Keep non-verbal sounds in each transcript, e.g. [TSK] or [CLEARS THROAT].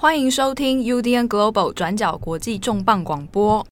欢迎收听 UDN Global 转角国际重磅广播。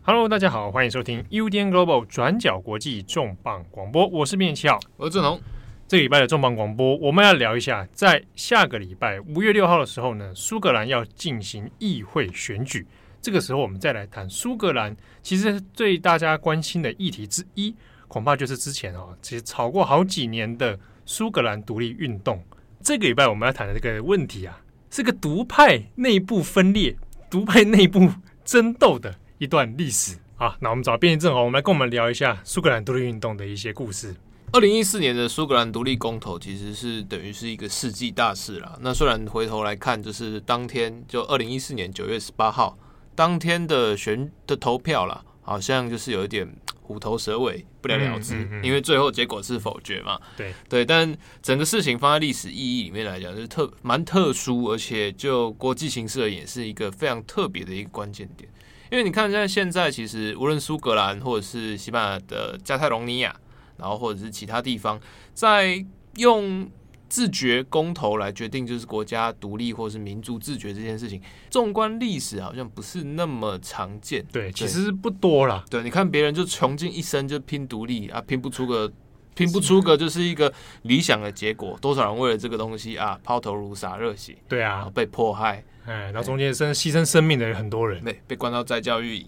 Hello，大家好，欢迎收听 UDN Global 转角国际重磅广播。我是面七号，我是郑龙。这个礼拜的重磅广播，我们要聊一下，在下个礼拜五月六号的时候呢，苏格兰要进行议会选举。这个时候，我们再来谈苏格兰。其实最大家关心的议题之一，恐怕就是之前哦，其实吵过好几年的苏格兰独立运动。这个礼拜我们要谈的这个问题啊，是个独派内部分裂、独派内部争斗的一段历史啊。那我们找编辑正好，我们来跟我们聊一下苏格兰独立运动的一些故事。二零一四年的苏格兰独立公投其实是等于是一个世纪大事了。那虽然回头来看，就是当天就二零一四年九月十八号。当天的选的投票啦，好像就是有一点虎头蛇尾，不了了之，嗯嗯嗯、因为最后结果是否决嘛。对对，但整个事情放在历史意义里面来讲，就是特蛮特殊，而且就国际形势而言，是一个非常特别的一个关键点。因为你看，像现在其实无论苏格兰或者是西班牙的加泰隆尼亚，然后或者是其他地方，在用。自决公投来决定就是国家独立或是民族自决这件事情，纵观历史好像不是那么常见。对，其实不多啦。对，你看别人就穷尽一生就拼独立啊，拼不出个拼不出个就是一个理想的结果。多少人为了这个东西啊抛头颅洒热血？对啊，被迫害。哎，然后中间生牺牲生命的人很多人，对，被关到再教育营。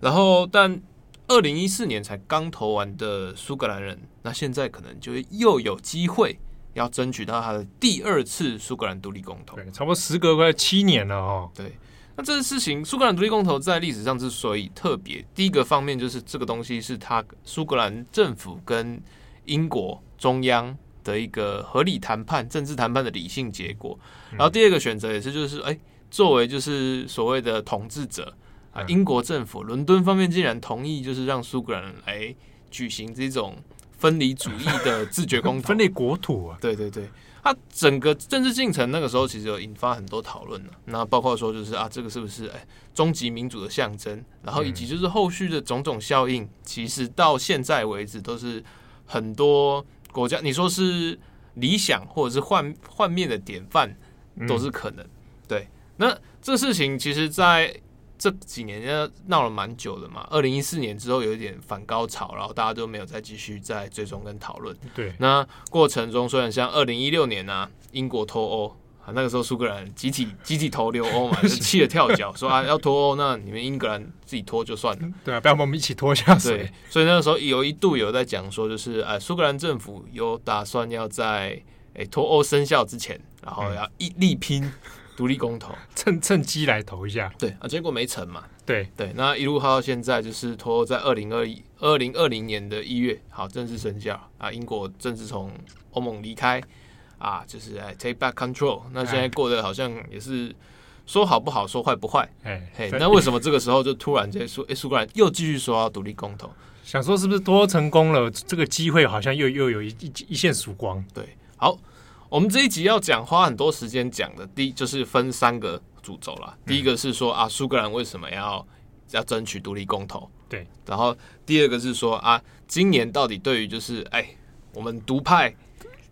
然后，但二零一四年才刚投完的苏格兰人，那现在可能就又有机会。要争取到他的第二次苏格兰独立公投，对，差不多时隔快七年了哦。对，那这个事情，苏格兰独立公投在历史上之所以特别，第一个方面就是这个东西是他苏格兰政府跟英国中央的一个合理谈判、政治谈判的理性结果。然后第二个选择也是就是，哎，作为就是所谓的统治者啊，英国政府伦敦方面竟然同意，就是让苏格兰来举行这种。分离主义的自觉公投，[LAUGHS] 分裂国土啊！对对对，它整个政治进程那个时候其实有引发很多讨论呢。那包括说就是啊，这个是不是哎终极民主的象征？然后以及就是后续的种种效应，其实到现在为止都是很多国家你说是理想或者是幻幻灭的典范都是可能。对，那这事情其实，在这几年要闹了蛮久的嘛，二零一四年之后有一点反高潮，然后大家都没有再继续再追踪跟讨论。对，那过程中虽然像二零一六年啊，英国脱欧啊，那个时候苏格兰集体集体投留欧嘛，[LAUGHS] 就气得跳脚，说啊要脱欧，那你们英格兰自己脱就算了，[LAUGHS] 对啊，不要把我们一起拖下水。对，所以那个时候有一度有在讲说，就是哎，苏格兰政府有打算要在诶脱欧生效之前，然后要一力拼。独立公投，[LAUGHS] 趁趁机来投一下，对啊，结果没成嘛。对对，那一路耗到现在，就是拖在二零二一二零二零年的一月，好正式生效啊。英国正式从欧盟离开啊，就是哎 take back control。那现在过得好像也是说好不好，说坏不坏。哎嘿，那为什么这个时候就突然间说，哎，苏格兰又继续说要独立公投？想说是不是拖成功了？这个机会好像又又有一一一线曙光。对，好。我们这一集要讲，花很多时间讲的，第一就是分三个主轴啦。第一个是说啊，苏格兰为什么要要争取独立公投？对。然后第二个是说啊，今年到底对于就是哎，我们独派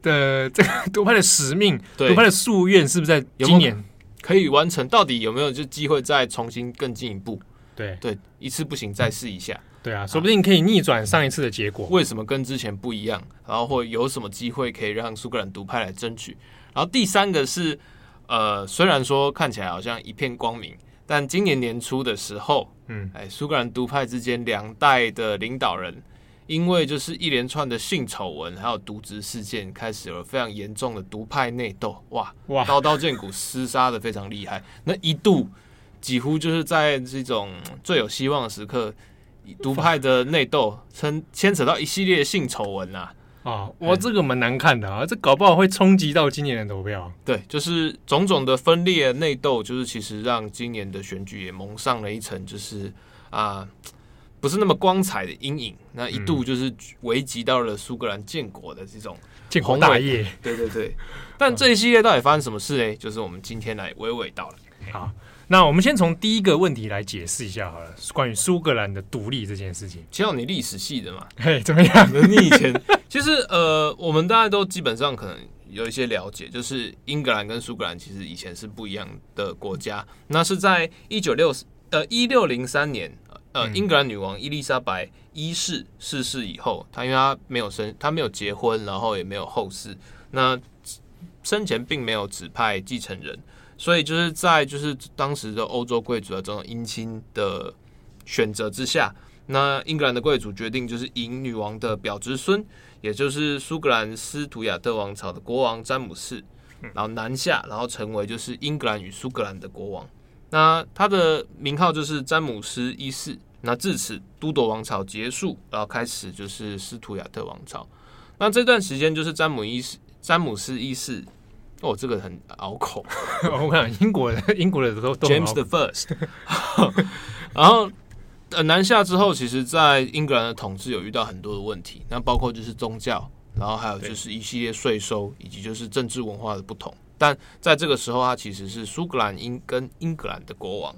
的这个独派的使命，独派的夙愿，是不是在今年可以完成？到底有没有就机会再重新更进一步？对对，一次不行，再试一下。对啊，说不定可以逆转上一次的结果。为什么跟之前不一样？然后或有什么机会可以让苏格兰独派来争取？然后第三个是，呃，虽然说看起来好像一片光明，但今年年初的时候，嗯，哎，苏格兰独派之间两代的领导人，因为就是一连串的性丑闻还有渎职事件，开始了非常严重的独派内斗。哇哇，刀刀见骨，厮杀的非常厉害。那一度几乎就是在这种最有希望的时刻。独派的内斗，牵牵扯到一系列性丑闻啊！啊，哇，这个蛮难看的啊！这搞不好会冲击到今年的投票。对，就是种种的分裂内斗，就是其实让今年的选举也蒙上了一层，就是啊，不是那么光彩的阴影。那一度就是危及到了苏格兰建国的这种建国大业。对对对，[LAUGHS] 但这一系列到底发生什么事呢？就是我们今天来娓娓道来。好。那我们先从第一个问题来解释一下好了，关于苏格兰的独立这件事情。其实你历史系的嘛，[LAUGHS] 嘿，怎么样？你以前 [LAUGHS] 其实呃，我们大家都基本上可能有一些了解，就是英格兰跟苏格兰其实以前是不一样的国家。那是在一九六呃一六零三年，呃，英格兰女王伊丽莎白一世逝世以后，她因为她没有生，她没有结婚，然后也没有后世，那生前并没有指派继承人。所以就是在就是当时的欧洲贵族的这种姻亲的选择之下，那英格兰的贵族决定就是迎女王的表侄孙，也就是苏格兰斯图亚特王朝的国王詹姆士，然后南下，然后成为就是英格兰与苏格兰的国王。那他的名号就是詹姆斯一世。那至此都铎王朝结束，然后开始就是斯图亚特王朝。那这段时间就是詹姆一世、詹姆斯一世。哦，这个很拗口。[LAUGHS] 我看英国人英国的都都 James the First。[LAUGHS] 然后呃南下之后，其实，在英格兰的统治有遇到很多的问题，那包括就是宗教，然后还有就是一系列税收，以及就是政治文化的不同。但在这个时候，他其实是苏格兰英跟英格兰的国王。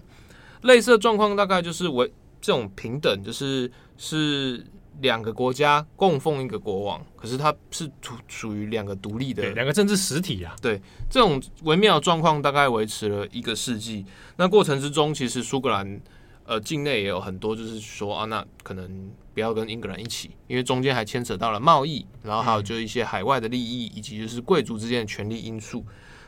类似的状况大概就是为这种平等，就是是。两个国家供奉一个国王，可是它是属属于两个独立的两个政治实体啊。对，这种微妙状况大概维持了一个世纪。那过程之中，其实苏格兰呃境内也有很多，就是说啊，那可能不要跟英格兰一起，因为中间还牵扯到了贸易，然后还有就一些海外的利益，以及就是贵族之间的权力因素。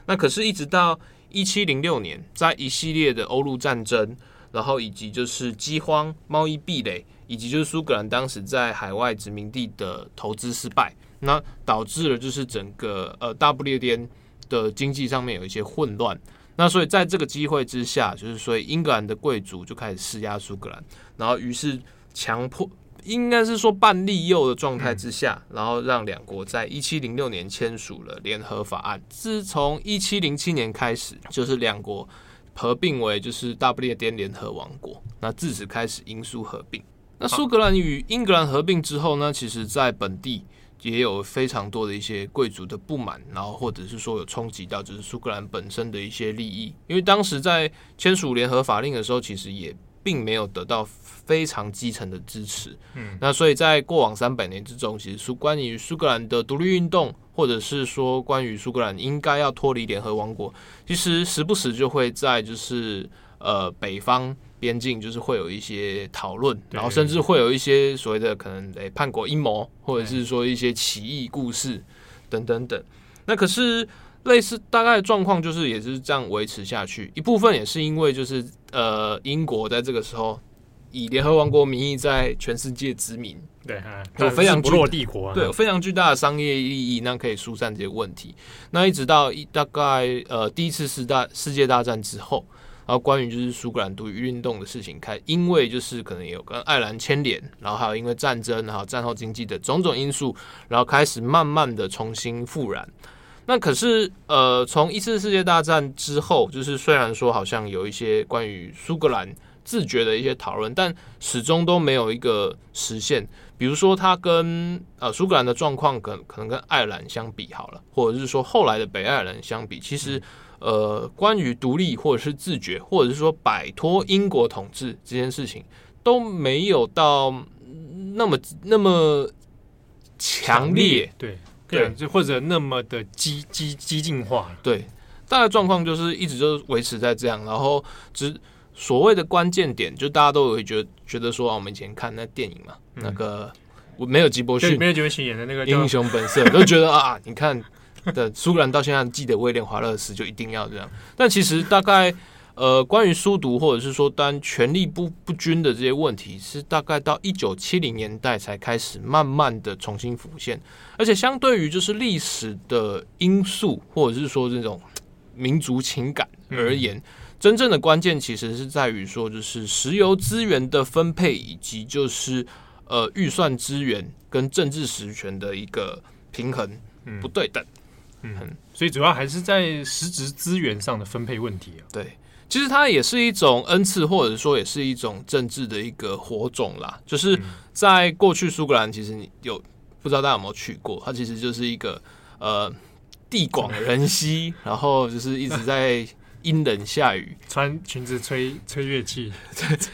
那可是，一直到一七零六年，在一系列的欧陆战争，然后以及就是饥荒、贸易壁垒。以及就是苏格兰当时在海外殖民地的投资失败，那导致了就是整个呃大不列颠的经济上面有一些混乱。那所以在这个机会之下，就是所以英格兰的贵族就开始施压苏格兰，然后于是强迫应该是说半利诱的状态之下，然后让两国在一七零六年签署了联合法案。自从一七零七年开始，就是两国合并为就是大不列颠联合王国。那自此开始英苏合并。那苏格兰与英格兰合并之后呢，其实在本地也有非常多的一些贵族的不满，然后或者是说有冲击到就是苏格兰本身的一些利益，因为当时在签署联合法令的时候，其实也并没有得到非常基层的支持。嗯，那所以在过往三百年之中，其实苏关于苏格兰的独立运动，或者是说关于苏格兰应该要脱离联合王国，其实时不时就会在就是呃北方。边境就是会有一些讨论，然后甚至会有一些所谓的可能诶叛国阴谋，或者是说一些奇异故事等等等。那可是类似大概的状况就是也是这样维持下去。一部分也是因为就是呃英国在这个时候以联合王国名义在全世界殖民，对，有非常不落帝国，对，有非常巨大的商业利益，那可以疏散这些问题。那一直到一大概呃第一次世大世界大战之后。然后关于就是苏格兰独立运动的事情，开因为就是可能有跟爱尔兰牵连，然后还有因为战争，然后战后经济的种种因素，然后开始慢慢的重新复燃。那可是呃，从一次世界大战之后，就是虽然说好像有一些关于苏格兰自觉的一些讨论，但始终都没有一个实现。比如说，它跟呃苏格兰的状况，可可能跟爱尔兰相比好了，或者是说后来的北爱尔兰相比，其实。呃，关于独立或者是自觉，或者是说摆脱英国统治这件事情，都没有到那么那么强烈，对对，就或者那么的激激激进化。对，大概状况就是一直就维持在这样。然后，只所谓的关键点，就大家都会觉得觉得说，啊，我们以前看那电影嘛，嗯、那个我没有吉伯逊，没有吉伯逊演的那个英雄本色，都觉得啊，你看。的苏格兰到现在记得威廉华勒斯就一定要这样，但其实大概呃，关于书读或者是说当权力不不均的这些问题，是大概到一九七零年代才开始慢慢的重新浮现，而且相对于就是历史的因素或者是说这种民族情感而言，真正的关键其实是在于说就是石油资源的分配以及就是呃预算资源跟政治实权的一个平衡不对等。嗯，所以主要还是在实质资源上的分配问题啊。对，其实它也是一种恩赐，或者说也是一种政治的一个火种啦。就是在过去苏格兰，其实你有不知道大家有没有去过？它其实就是一个呃地广人稀，[LAUGHS] 然后就是一直在阴冷下雨，穿裙子吹吹乐器。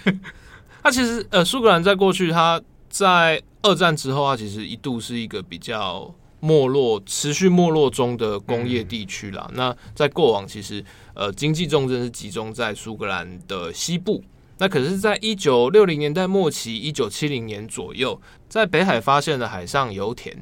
[LAUGHS] 它其实呃，苏格兰在过去，它在二战之后，它其实一度是一个比较没落、持续没落中的工业地区啦。嗯、那在过往，其实呃，经济重镇是集中在苏格兰的西部。那可是，在一九六零年代末期，一九七零年左右，在北海发现了海上油田。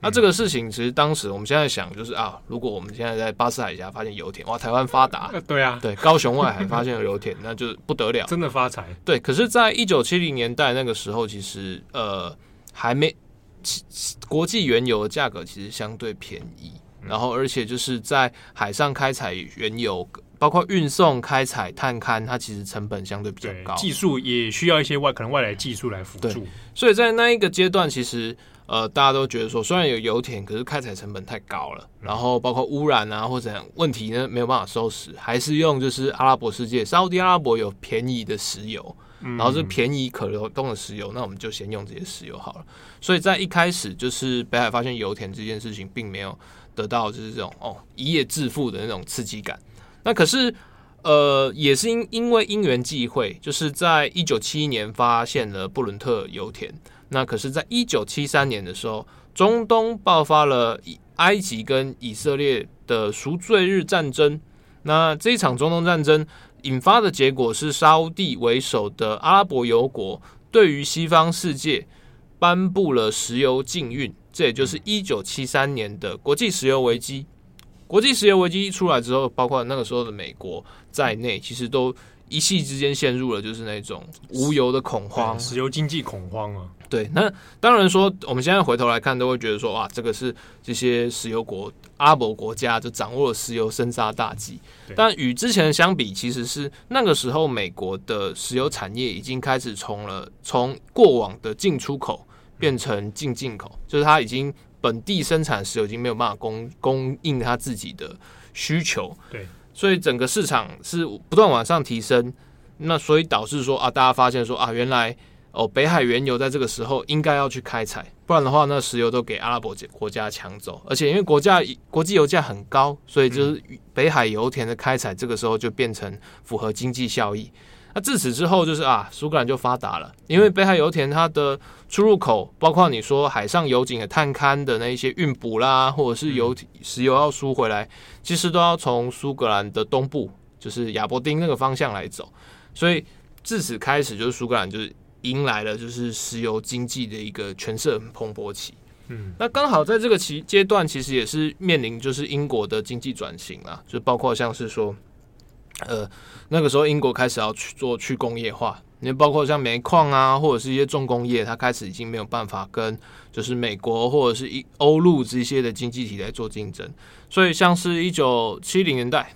那这个事情，其实当时我们现在想，就是啊，如果我们现在在巴士海峡发现油田，哇，台湾发达。对啊，对，高雄外海发现了油田，那就不得了，[LAUGHS] 真的发财。对，可是，在一九七零年代那个时候，其实呃，还没国际原油的价格其实相对便宜，然后而且就是在海上开采原油。包括运送、开采、探勘，它其实成本相对比较高，技术也需要一些外可能外来技术来辅助。所以在那一个阶段，其实呃，大家都觉得说，虽然有油田，可是开采成本太高了，然后包括污染啊或者问题呢，没有办法收拾，还是用就是阿拉伯世界，沙乌地阿拉伯有便宜的石油，然后是便宜可流动的石油，那我们就先用这些石油好了。所以在一开始，就是北海发现油田这件事情，并没有得到就是这种哦一夜致富的那种刺激感。那可是，呃，也是因因为因缘际会，就是在一九七一年发现了布伦特油田。那可是，在一九七三年的时候，中东爆发了埃及跟以色列的赎罪日战争。那这一场中东战争引发的结果是，沙乌地为首的阿拉伯油国对于西方世界颁布了石油禁运，这也就是一九七三年的国际石油危机。国际石油危机一出来之后，包括那个时候的美国在内，其实都一夕之间陷入了就是那种无油的恐慌，石油经济恐慌啊。对，那当然说，我们现在回头来看，都会觉得说，哇，这个是这些石油国、阿拉伯国家就掌握了石油生杀大计。但与之前相比，其实是那个时候美国的石油产业已经开始从了从过往的进出口变成进进口，就是它已经。本地生产石油已经没有办法供供应它自己的需求，对，所以整个市场是不断往上提升，那所以导致说啊，大家发现说啊，原来哦，北海原油在这个时候应该要去开采，不然的话，那石油都给阿拉伯国家抢走，而且因为国家国际油价很高，所以就是北海油田的开采这个时候就变成符合经济效益。那自此之后，就是啊，苏格兰就发达了，因为北海油田它的出入口，包括你说海上油井的探勘的那一些运补啦，或者是油石油要输回来，其实都要从苏格兰的东部，就是亚伯丁那个方向来走，所以自此开始，就是苏格兰就是迎来了就是石油经济的一个全盛蓬勃期。嗯，那刚好在这个期阶段，其实也是面临就是英国的经济转型啊，就包括像是说。呃，那个时候英国开始要去做去工业化，你包括像煤矿啊，或者是一些重工业，它开始已经没有办法跟就是美国或者是一欧陆这些的经济体来做竞争，所以像是一九七零年代，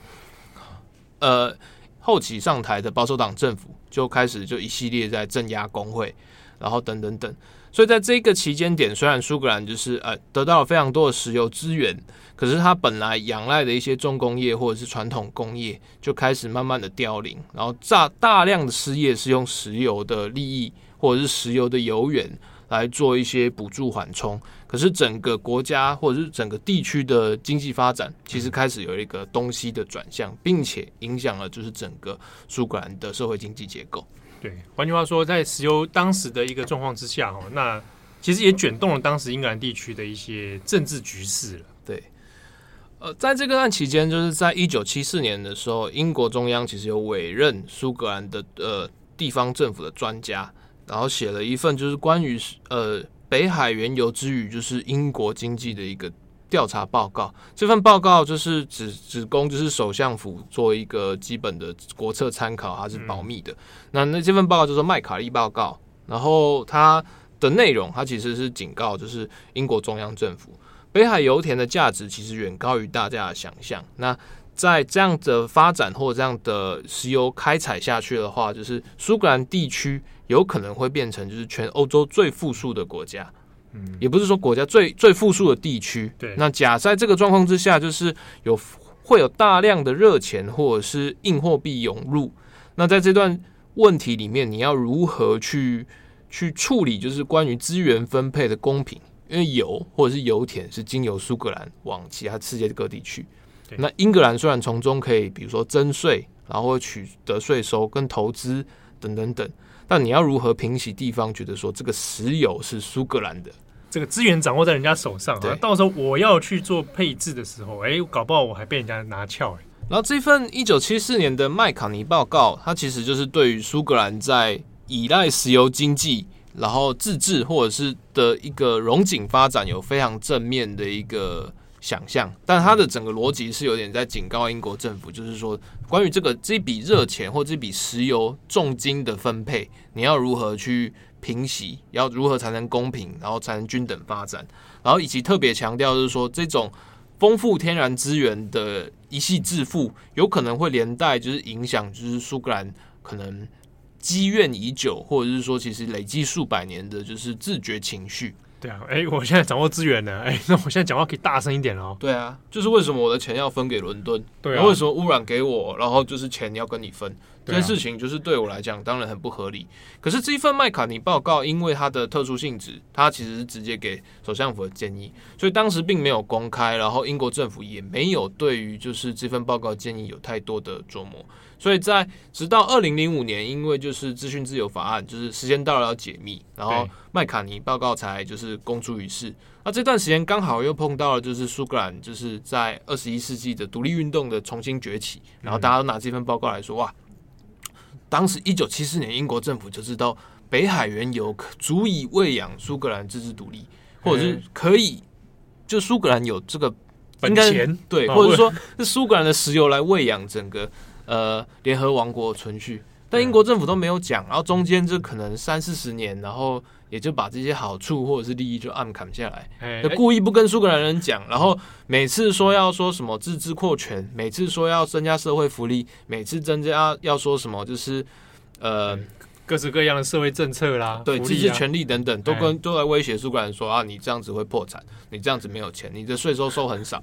呃，后期上台的保守党政府就开始就一系列在镇压工会，然后等等等。所以在这个期间点，虽然苏格兰就是呃得到了非常多的石油资源，可是它本来仰赖的一些重工业或者是传统工业就开始慢慢的凋零，然后大大量的失业是用石油的利益或者是石油的油源来做一些补助缓冲，可是整个国家或者是整个地区的经济发展其实开始有一个东西的转向，并且影响了就是整个苏格兰的社会经济结构。对，换句话说，在石油当时的一个状况之下，哦，那其实也卷动了当时英格兰地区的一些政治局势了。对，呃，在这个案期间，就是在一九七四年的时候，英国中央其实有委任苏格兰的呃地方政府的专家，然后写了一份就是关于呃北海原油之于就是英国经济的一个。调查报告，这份报告就是只只供就是首相府做一个基本的国策参考，它是保密的。嗯、那那这份报告就是麦卡利报告，然后它的内容它其实是警告，就是英国中央政府，北海油田的价值其实远高于大家的想象。那在这样的发展或这样的石油开采下去的话，就是苏格兰地区有可能会变成就是全欧洲最富庶的国家。嗯，也不是说国家最最富庶的地区。对，那假在这个状况之下，就是有会有大量的热钱或者是硬货币涌入。那在这段问题里面，你要如何去去处理？就是关于资源分配的公平，因为油或者是油田是经由苏格兰往其他世界各地去。那英格兰虽然从中可以，比如说征税，然后取得税收跟投资等等等，但你要如何平息地方觉得说这个石油是苏格兰的，这个资源掌握在人家手上，啊，到时候我要去做配置的时候，哎，搞不好我还被人家拿翘，哎。然后这份一九七四年的麦卡尼报告，它其实就是对于苏格兰在依赖石油经济，然后自治或者是的一个荣景发展有非常正面的一个想象，但它的整个逻辑是有点在警告英国政府，就是说关于这个这笔热钱或这笔石油重金的分配，你要如何去平息，要如何才能公平，然后才能均等发展，然后以及特别强调就是说这种。丰富天然资源的一系致富，有可能会连带就是影响，就是苏格兰可能积怨已久，或者是说其实累积数百年的，就是自觉情绪。对啊，哎、欸，我现在掌握资源了，哎、欸，[LAUGHS] 那我现在讲话可以大声一点哦。对啊，就是为什么我的钱要分给伦敦？对啊，为什么污染给我，然后就是钱要跟你分？这件事情就是对我来讲当然很不合理。可是这一份麦卡尼报告，因为它的特殊性质，它其实是直接给首相府的建议，所以当时并没有公开，然后英国政府也没有对于就是这份报告建议有太多的琢磨。所以在直到二零零五年，因为就是资讯自由法案，就是时间到了要解密，然后麦卡尼报告才就是公诸于世。那这段时间刚好又碰到了就是苏格兰就是在二十一世纪的独立运动的重新崛起，然后大家都拿这份报告来说，哇，当时一九七四年英国政府就知道北海原油足以喂养苏格兰自治独立，或者是可以就苏格兰有这个本钱对，或者说是苏格兰的石油来喂养整个。呃，联合王国存续，但英国政府都没有讲，然后中间这可能三四十年，然后也就把这些好处或者是利益就暗砍下来，就故意不跟苏格兰人讲，然后每次说要说什么自治扩权，每次说要增加社会福利，每次增加要说什么就是呃各式各样的社会政策啦，对，自治权利等等，都跟都来威胁苏格兰说啊，你这样子会破产，你这样子没有钱，你的税收收很少。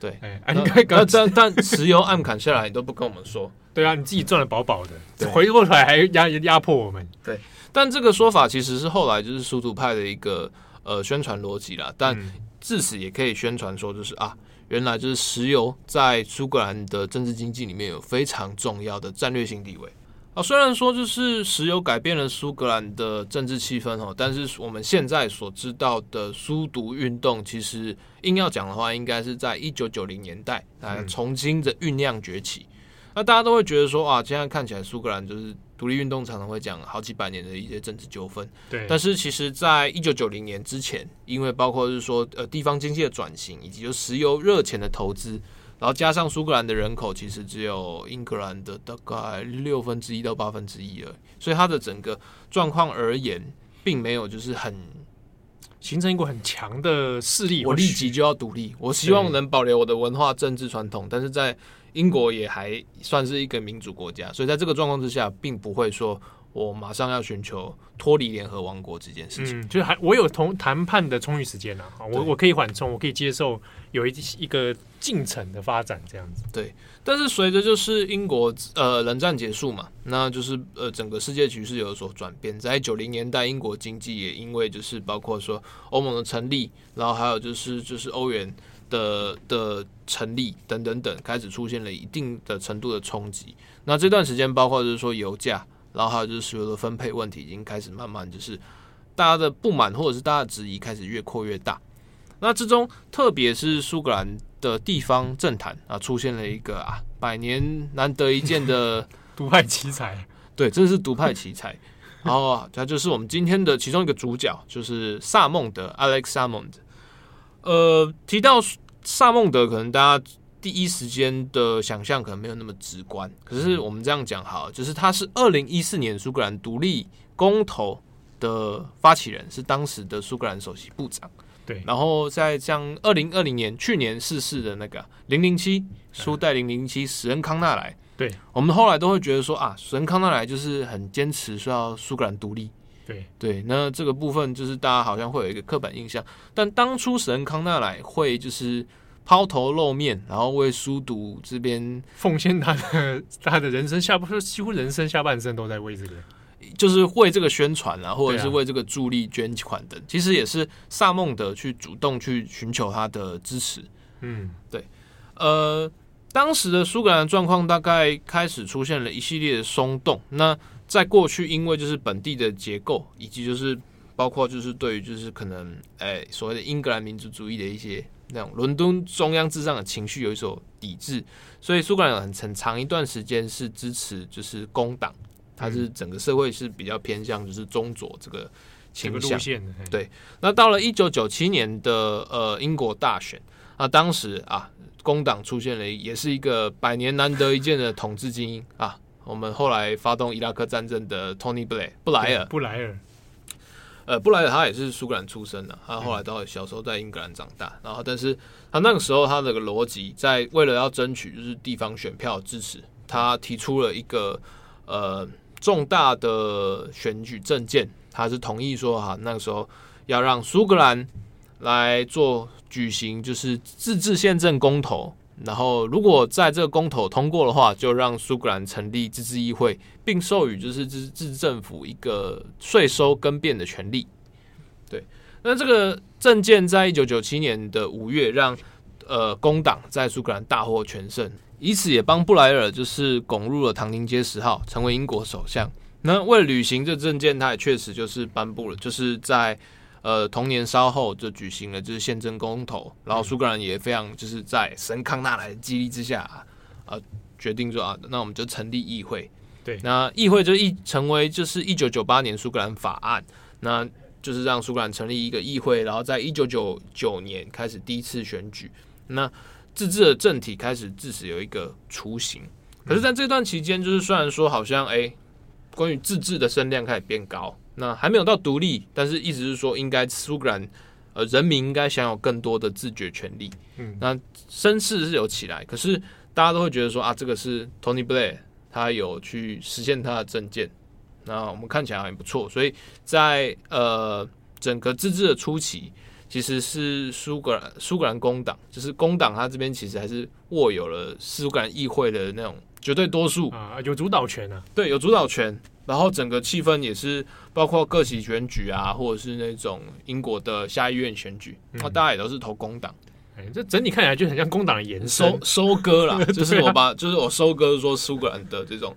对，哎、欸，应该刚但但石油暗砍下来，你都不跟我们说。[LAUGHS] 对啊，你自己赚的饱饱的，回过头来还压压迫我们。对，但这个说法其实是后来就是苏独派的一个呃宣传逻辑啦。但至此也可以宣传说，就是啊，原来就是石油在苏格兰的政治经济里面有非常重要的战略性地位。啊，虽然说就是石油改变了苏格兰的政治气氛哦，但是我们现在所知道的苏独运动，其实硬要讲的话，应该是在一九九零年代来重新的酝酿崛起。那大家都会觉得说啊，现在看起来苏格兰就是独立运动常常会讲好几百年的一些政治纠纷。对，但是其实在一九九零年之前，因为包括是说呃地方经济的转型，以及就石油热钱的投资。然后加上苏格兰的人口其实只有英格兰的大概六分之一到八分之一而已，所以它的整个状况而言，并没有就是很形成一股很强的势力。我立即就要独立，我希望能保留我的文化政治传统，但是在英国也还算是一个民主国家，所以在这个状况之下，并不会说。我马上要寻求脱离联合王国这件事情，嗯、就是还我有同谈判的充裕时间呐、啊，我我可以缓冲，我可以接受有一一个进程的发展这样子。对，但是随着就是英国呃冷战结束嘛，那就是呃整个世界局势有所转变，在九零年代，英国经济也因为就是包括说欧盟的成立，然后还有就是就是欧元的的成立等等等，开始出现了一定的程度的冲击。那这段时间包括就是说油价。然后还有就是所有的分配问题，已经开始慢慢就是大家的不满或者是大家的质疑开始越扩越大。那之中，特别是苏格兰的地方政坛啊，出现了一个啊百年难得一见的独派奇才。[LAUGHS] 对，真的是独派奇才。然后啊，他就是我们今天的其中一个主角，就是萨孟德 （Alex Salmond）。呃，提到萨孟德，可能大家。第一时间的想象可能没有那么直观，可是我们这样讲好，就是他是二零一四年苏格兰独立公投的发起人，是当时的苏格兰首席部长。对，然后在像二零二零年去年逝世的那个零零七苏代零零七史恩康纳莱，对，我们后来都会觉得说啊，史恩康纳莱就是很坚持说要苏格兰独立。对对，那这个部分就是大家好像会有一个刻板印象，但当初史恩康纳莱会就是。抛头露面，然后为书读这边奉献他的他的人生下半，几乎人生下半生都在为这个，就是为这个宣传啊，或者是为这个助力捐款等，其实也是萨孟德去主动去寻求他的支持。嗯，对，呃，当时的苏格兰状况大概开始出现了一系列的松动。那在过去，因为就是本地的结构，以及就是包括就是对于就是可能哎、欸、所谓的英格兰民族主义的一些那种伦敦中央至上的情绪有一所抵制，所以苏格兰有很很长一段时间是支持就是工党，它是整个社会是比较偏向就是中左这个倾向。对，那到了一九九七年的呃英国大选，那当时啊工党出现了也是一个百年难得一见的统治精英啊。我们后来发动伊拉克战争的 Tony Blair 布莱尔，布莱尔，呃，布莱尔他也是苏格兰出生的，他后来到小时候在英格兰长大，然后但是他那个时候他的个逻辑，在为了要争取就是地方选票支持，他提出了一个呃重大的选举政见，他是同意说哈，那个时候要让苏格兰来做举行就是自治宪政公投。然后，如果在这个公投通过的话，就让苏格兰成立自治议会，并授予就是自治政府一个税收更变的权利。对，那这个政见在一九九七年的五月让，让呃工党在苏格兰大获全胜，以此也帮布莱尔就是拱入了唐宁街十号，成为英国首相。那为了履行这政见，他也确实就是颁布了，就是在。呃，同年稍后就举行了就是宪政公投，然后苏格兰也非常就是在神康纳莱的激励之下啊，呃，决定说啊，那我们就成立议会。对，那议会就一成为就是一九九八年苏格兰法案，那就是让苏格兰成立一个议会，然后在一九九九年开始第一次选举，那自治的政体开始自此有一个雏形。可是，在这段期间，就是虽然说好像哎、欸，关于自治的声量开始变高。那还没有到独立，但是意思是说，应该苏格兰呃人民应该享有更多的自觉权利。嗯，那声势是有起来，可是大家都会觉得说啊，这个是 Tony Blair 他有去实现他的政见，那我们看起来很不错。所以在呃整个自治的初期，其实是苏格兰苏格兰工党，就是工党他这边其实还是握有了苏格兰议会的那种绝对多数啊，有主导权啊，对，有主导权。然后整个气氛也是包括各级选举啊，或者是那种英国的下议院选举，那、嗯、大家也都是投工党。哎，这整体看起来就很像工党的延伸收收割啦，[LAUGHS] 就是我把，就是我收割说苏格兰的这种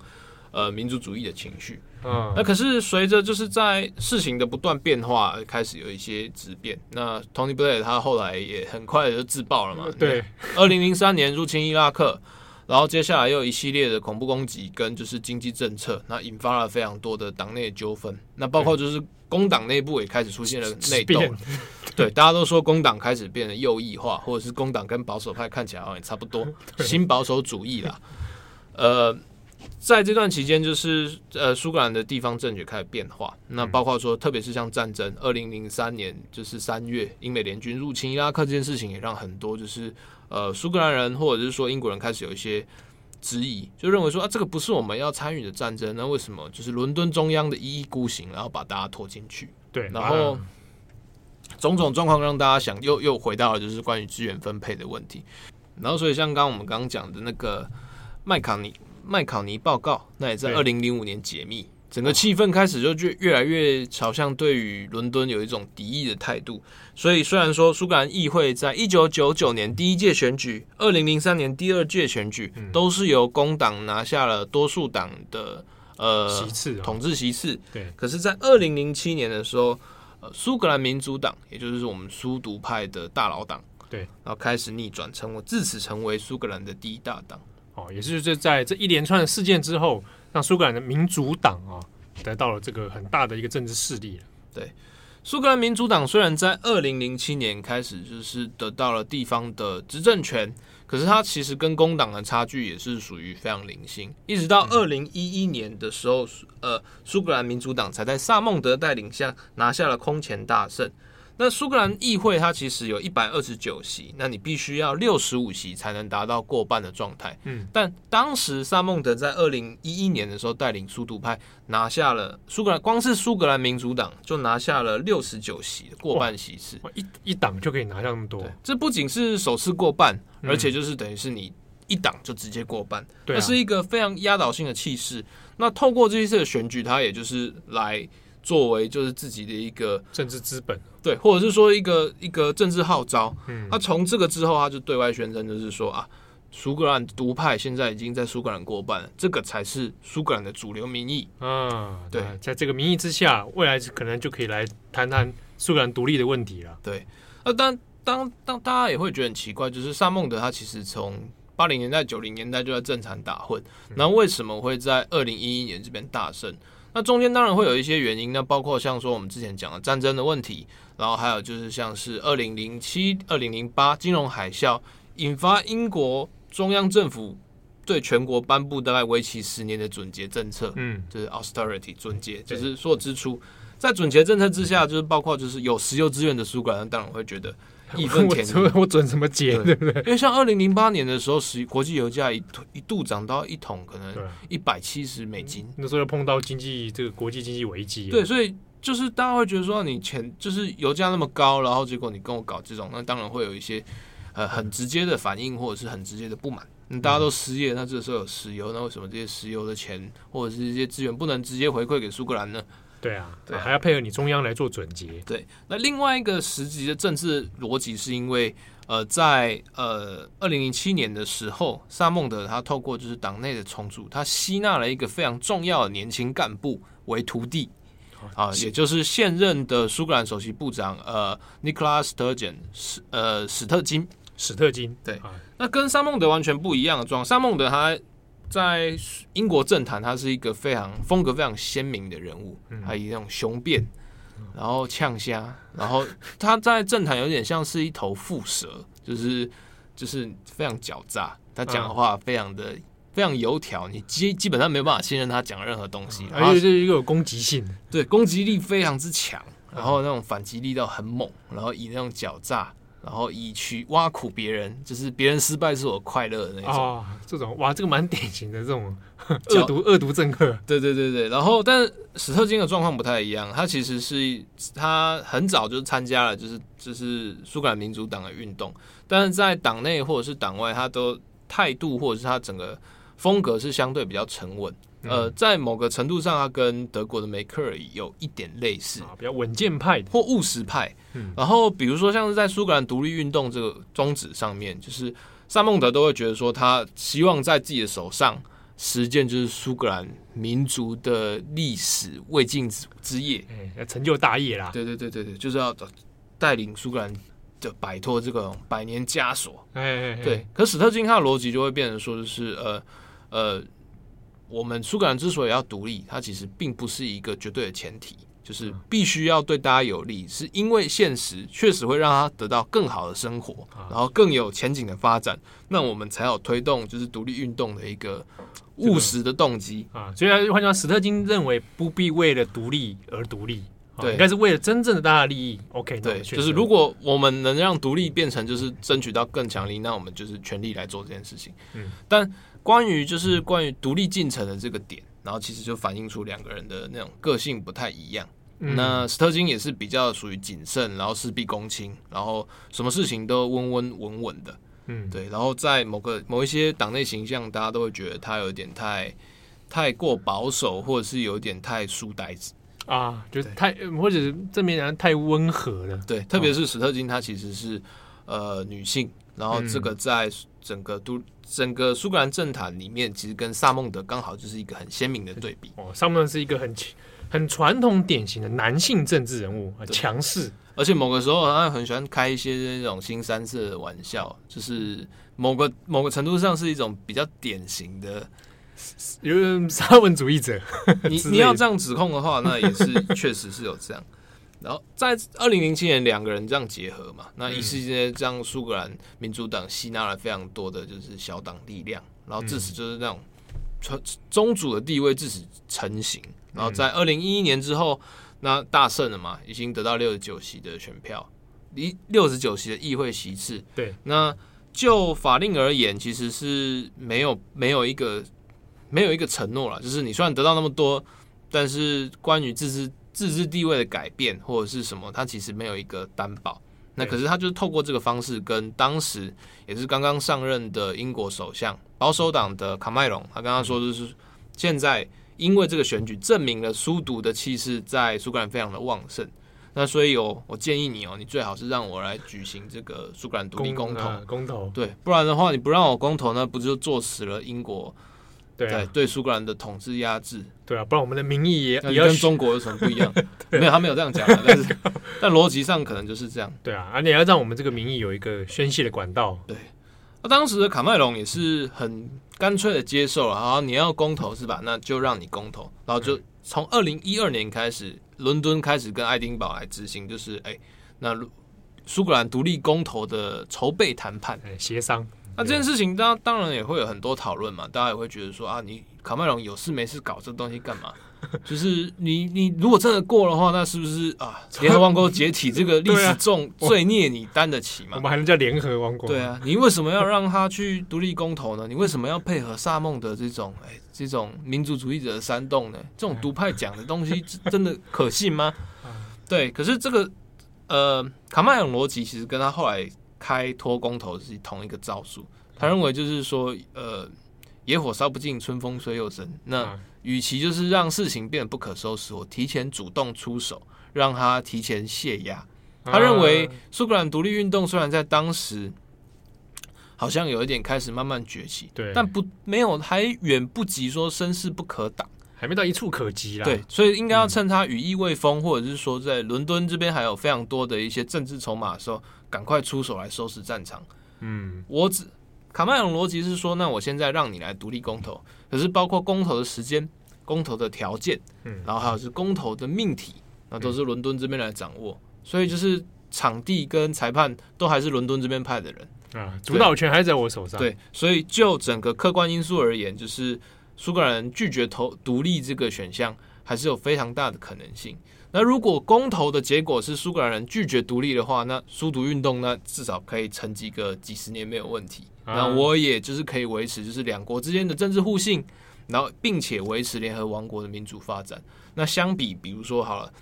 呃民族主义的情绪。嗯，那可是随着就是在事情的不断变化，开始有一些质变。那 Tony Blair 他后来也很快就自爆了嘛。对，二零零三年入侵伊拉克。然后接下来又有一系列的恐怖攻击跟就是经济政策，那引发了非常多的党内纠纷。那包括就是工党内部也开始出现了内斗。[LAUGHS] 对，大家都说工党开始变得右翼化，或者是工党跟保守派看起来好像也差不多，[LAUGHS] 新保守主义啦。呃，在这段期间，就是呃苏格兰的地方政局开始变化。那包括说，特别是像战争，二零零三年就是三月英美联军入侵伊拉克这件事情，也让很多就是。呃，苏格兰人或者是说英国人开始有一些质疑，就认为说啊，这个不是我们要参与的战争，那为什么就是伦敦中央的一意孤行，然后把大家拖进去？对，然后种种状况让大家想，又又回到了就是关于资源分配的问题。然后，所以像刚刚我们刚刚讲的那个麦考尼麦考尼报告，那也在二零零五年解密。整个气氛开始就越越来越朝向对于伦敦有一种敌意的态度，所以虽然说苏格兰议会在一九九九年第一届选举、二零零三年第二届选举都是由工党拿下了多数党的呃席次统治席次，对。可是，在二零零七年的时候，呃，苏格兰民主党，也就是我们苏独派的大佬党，对，然后开始逆转，成为自此成为苏格兰的第一大党。哦，也就是在这一连串的事件之后。让苏格兰的民主党啊得到了这个很大的一个政治势力。对，苏格兰民主党虽然在二零零七年开始就是得到了地方的执政权，可是它其实跟工党的差距也是属于非常零星。一直到二零一一年的时候，呃，苏格兰民主党才在萨孟德带领下拿下了空前大胜。那苏格兰议会它其实有一百二十九席，那你必须要六十五席才能达到过半的状态。嗯，但当时萨孟德在二零一一年的时候带领苏独派拿下了苏格兰，光是苏格兰民主党就拿下了六十九席过半席次，一一党就可以拿下那么多。这不仅是首次过半，而且就是等于是你一党就直接过半，这、嗯、是一个非常压倒性的气势。那透过这一次的选举，它也就是来。作为就是自己的一个政治资本，对，或者是说一个一个政治号召。嗯，他从这个之后，他就对外宣称，就是说啊，苏格兰独派现在已经在苏格兰过半了，这个才是苏格兰的主流民意。嗯，对，在这个民意之下，未来可能就可以来谈谈苏格兰独立的问题了。对，那当当当大家也会觉得很奇怪，就是萨孟德他其实从八零年代、九零年代就在政坛打混，那为什么会在二零一一年这边大胜？那中间当然会有一些原因，那包括像说我们之前讲的战争的问题，然后还有就是像是二零零七、二零零八金融海啸引发英国。中央政府对全国颁布大概为期十年的准节政策，嗯，就是 austerity 准节，就是所有支出在准节政策之下，就是包括就是有石油资源的苏格兰当然会觉得义愤填膺。我准什么节，对不对？因为像二零零八年的时候，石国际油价一一度涨到一桶可能一百七十美金，那时候又碰到经济这个国际经济危机，对，所以就是大家会觉得说，你钱就是油价那么高，然后结果你跟我搞这种，那当然会有一些。呃，很直接的反应，或者是很直接的不满。嗯，大家都失业，那这个时候有石油，那为什么这些石油的钱或者是一些资源不能直接回馈给苏格兰呢？对啊，对啊，还要配合你中央来做准结。对，那另外一个实际的政治逻辑是因为，呃，在呃二零零七年的时候，萨孟德他透过就是党内的重组，他吸纳了一个非常重要的年轻干部为徒弟。啊，也就是现任的苏格兰首席部长呃，Nicola Sturgeon 史呃史特金史特金对，那跟萨孟德完全不一样的状况。萨孟德他在英国政坛，他是一个非常风格非常鲜明的人物，他以那种雄辩，然后呛虾，然后他在政坛有点像是一头蝮蛇，就是就是非常狡诈，他讲的话非常的。非常油条，你基基本上没有办法信任他讲任何东西，而且这是一个有攻击性，对，攻击力非常之强，然后那种反击力道很猛，然后以那种狡诈，然后以去挖苦别人，就是别人失败是我快乐的那种。哦，这种哇，这个蛮典型的这种 [LAUGHS] 恶毒恶毒政客。对对对对，然后但史特金的状况不太一样，他其实是他很早就参加了，就是就是苏格兰民主党的运动，但是在党内或者是党外，他都态度或者是他整个。风格是相对比较沉稳，呃，在某个程度上，他跟德国的梅克尔有一点类似，比较稳健派或务实派。嗯然后，比如说像是在苏格兰独立运动这个宗旨上面，就是萨孟德都会觉得说，他希望在自己的手上实践就是苏格兰民族的历史未尽之业，要成就大业啦。对对对对对，就是要带领苏格兰就摆脱这个百年枷锁。哎，对。可史特金他的逻辑就会变成说，就是呃。呃，我们苏格兰之所以要独立，它其实并不是一个绝对的前提，就是必须要对大家有利，是因为现实确实会让他得到更好的生活，然后更有前景的发展，那我们才有推动就是独立运动的一个务实的动机啊。所以换句话说，史特金认为不必为了独立而独立，对，应该是为了真正的大家利益。OK，对，就是如果我们能让独立变成就是争取到更强力，那我们就是全力来做这件事情。嗯，但。关于就是关于独立进程的这个点，然后其实就反映出两个人的那种个性不太一样。嗯、那史特金也是比较属于谨慎，然后事必躬亲，然后什么事情都温温稳稳的。嗯，对。然后在某个某一些党内形象，大家都会觉得他有点太太过保守，或者是有点太书呆子啊，就太或者是正面人太温和了。对，特别是史特金，他其实是呃女性。然后这个在整个都整个苏格兰政坛里面，其实跟萨孟德刚好就是一个很鲜明的对比。哦，萨孟德是一个很很传统典型的男性政治人物，很强势，而且某个时候他很喜欢开一些那种新三色的玩笑，就是某个某个程度上是一种比较典型的有点沙文主义者。你你要这样指控的话，那也是确实是有这样。[LAUGHS] 然后在二零零七年，两个人这样结合嘛，那一时间这样苏格兰民主党吸纳了非常多的就是小党力量，然后自此就是那种宗主的地位自此成型。然后在二零一一年之后，那大胜了嘛，已经得到六十九席的选票，一六十九席的议会席次。对，那就法令而言，其实是没有没有一个没有一个承诺了，就是你虽然得到那么多，但是关于自治。自治地位的改变或者是什么，他其实没有一个担保。那可是他就是透过这个方式，跟当时也是刚刚上任的英国首相保守党的卡麦隆，他刚刚说就是现在因为这个选举证明了苏独的气势在苏格兰非常的旺盛。那所以有我建议你哦，你最好是让我来举行这个苏格兰独立公投，公，公投对，不然的话你不让我公投，那不就坐实了英国对、啊、对苏格兰的统治压制？对啊，不然我们的民意也也跟中国有什么不一样？[LAUGHS] 没有，他没有这样讲，[LAUGHS] 但是但逻辑上可能就是这样。对啊，而你要让我们这个民意有一个宣泄的管道。对，那当时的卡麦隆也是很干脆的接受了，好，你要公投是吧？那就让你公投，然后就从二零一二年开始。伦敦开始跟爱丁堡来执行，就是哎、欸，那苏格兰独立公投的筹备谈判、协商。那这件事情当当然也会有很多讨论嘛，大家也会觉得说啊，你卡麦隆有事没事搞这东西干嘛？[LAUGHS] 就是你你如果真的过的话，那是不是啊，联合王国解体这个历史重 [LAUGHS] 罪孽你担得起吗？我们还能叫联合王国？对啊，你为什么要让他去独立公投呢？你为什么要配合萨梦的这种哎？这种民族主义者的煽动呢？这种独派讲的东西 [LAUGHS] 真的可信吗？对，可是这个呃，卡麦隆逻辑其实跟他后来开拖公投是同一个招数。他认为就是说，呃，野火烧不尽，春风吹又生。那与其就是让事情变得不可收拾，我提前主动出手，让他提前泄压。他认为苏格兰独立运动虽然在当时。好像有一点开始慢慢崛起，对，但不没有还远不及说声势不可挡，还没到一触可及啦。对，所以应该要趁他羽翼未丰，或者是说在伦敦这边还有非常多的一些政治筹码的时候，赶快出手来收拾战场。嗯，我只卡麦隆逻辑是说，那我现在让你来独立公投，可是包括公投的时间、公投的条件，嗯，然后还有是公投的命题，那都是伦敦这边来掌握，所以就是场地跟裁判都还是伦敦这边派的人。啊，主导权还在我手上。对，所以就整个客观因素而言，就是苏格兰人拒绝投独立这个选项，还是有非常大的可能性。那如果公投的结果是苏格兰人拒绝独立的话，那苏独运动呢至少可以沉寂个几十年没有问题。啊、那我也就是可以维持就是两国之间的政治互信，然后并且维持联合王国的民主发展。那相比，比如说好了。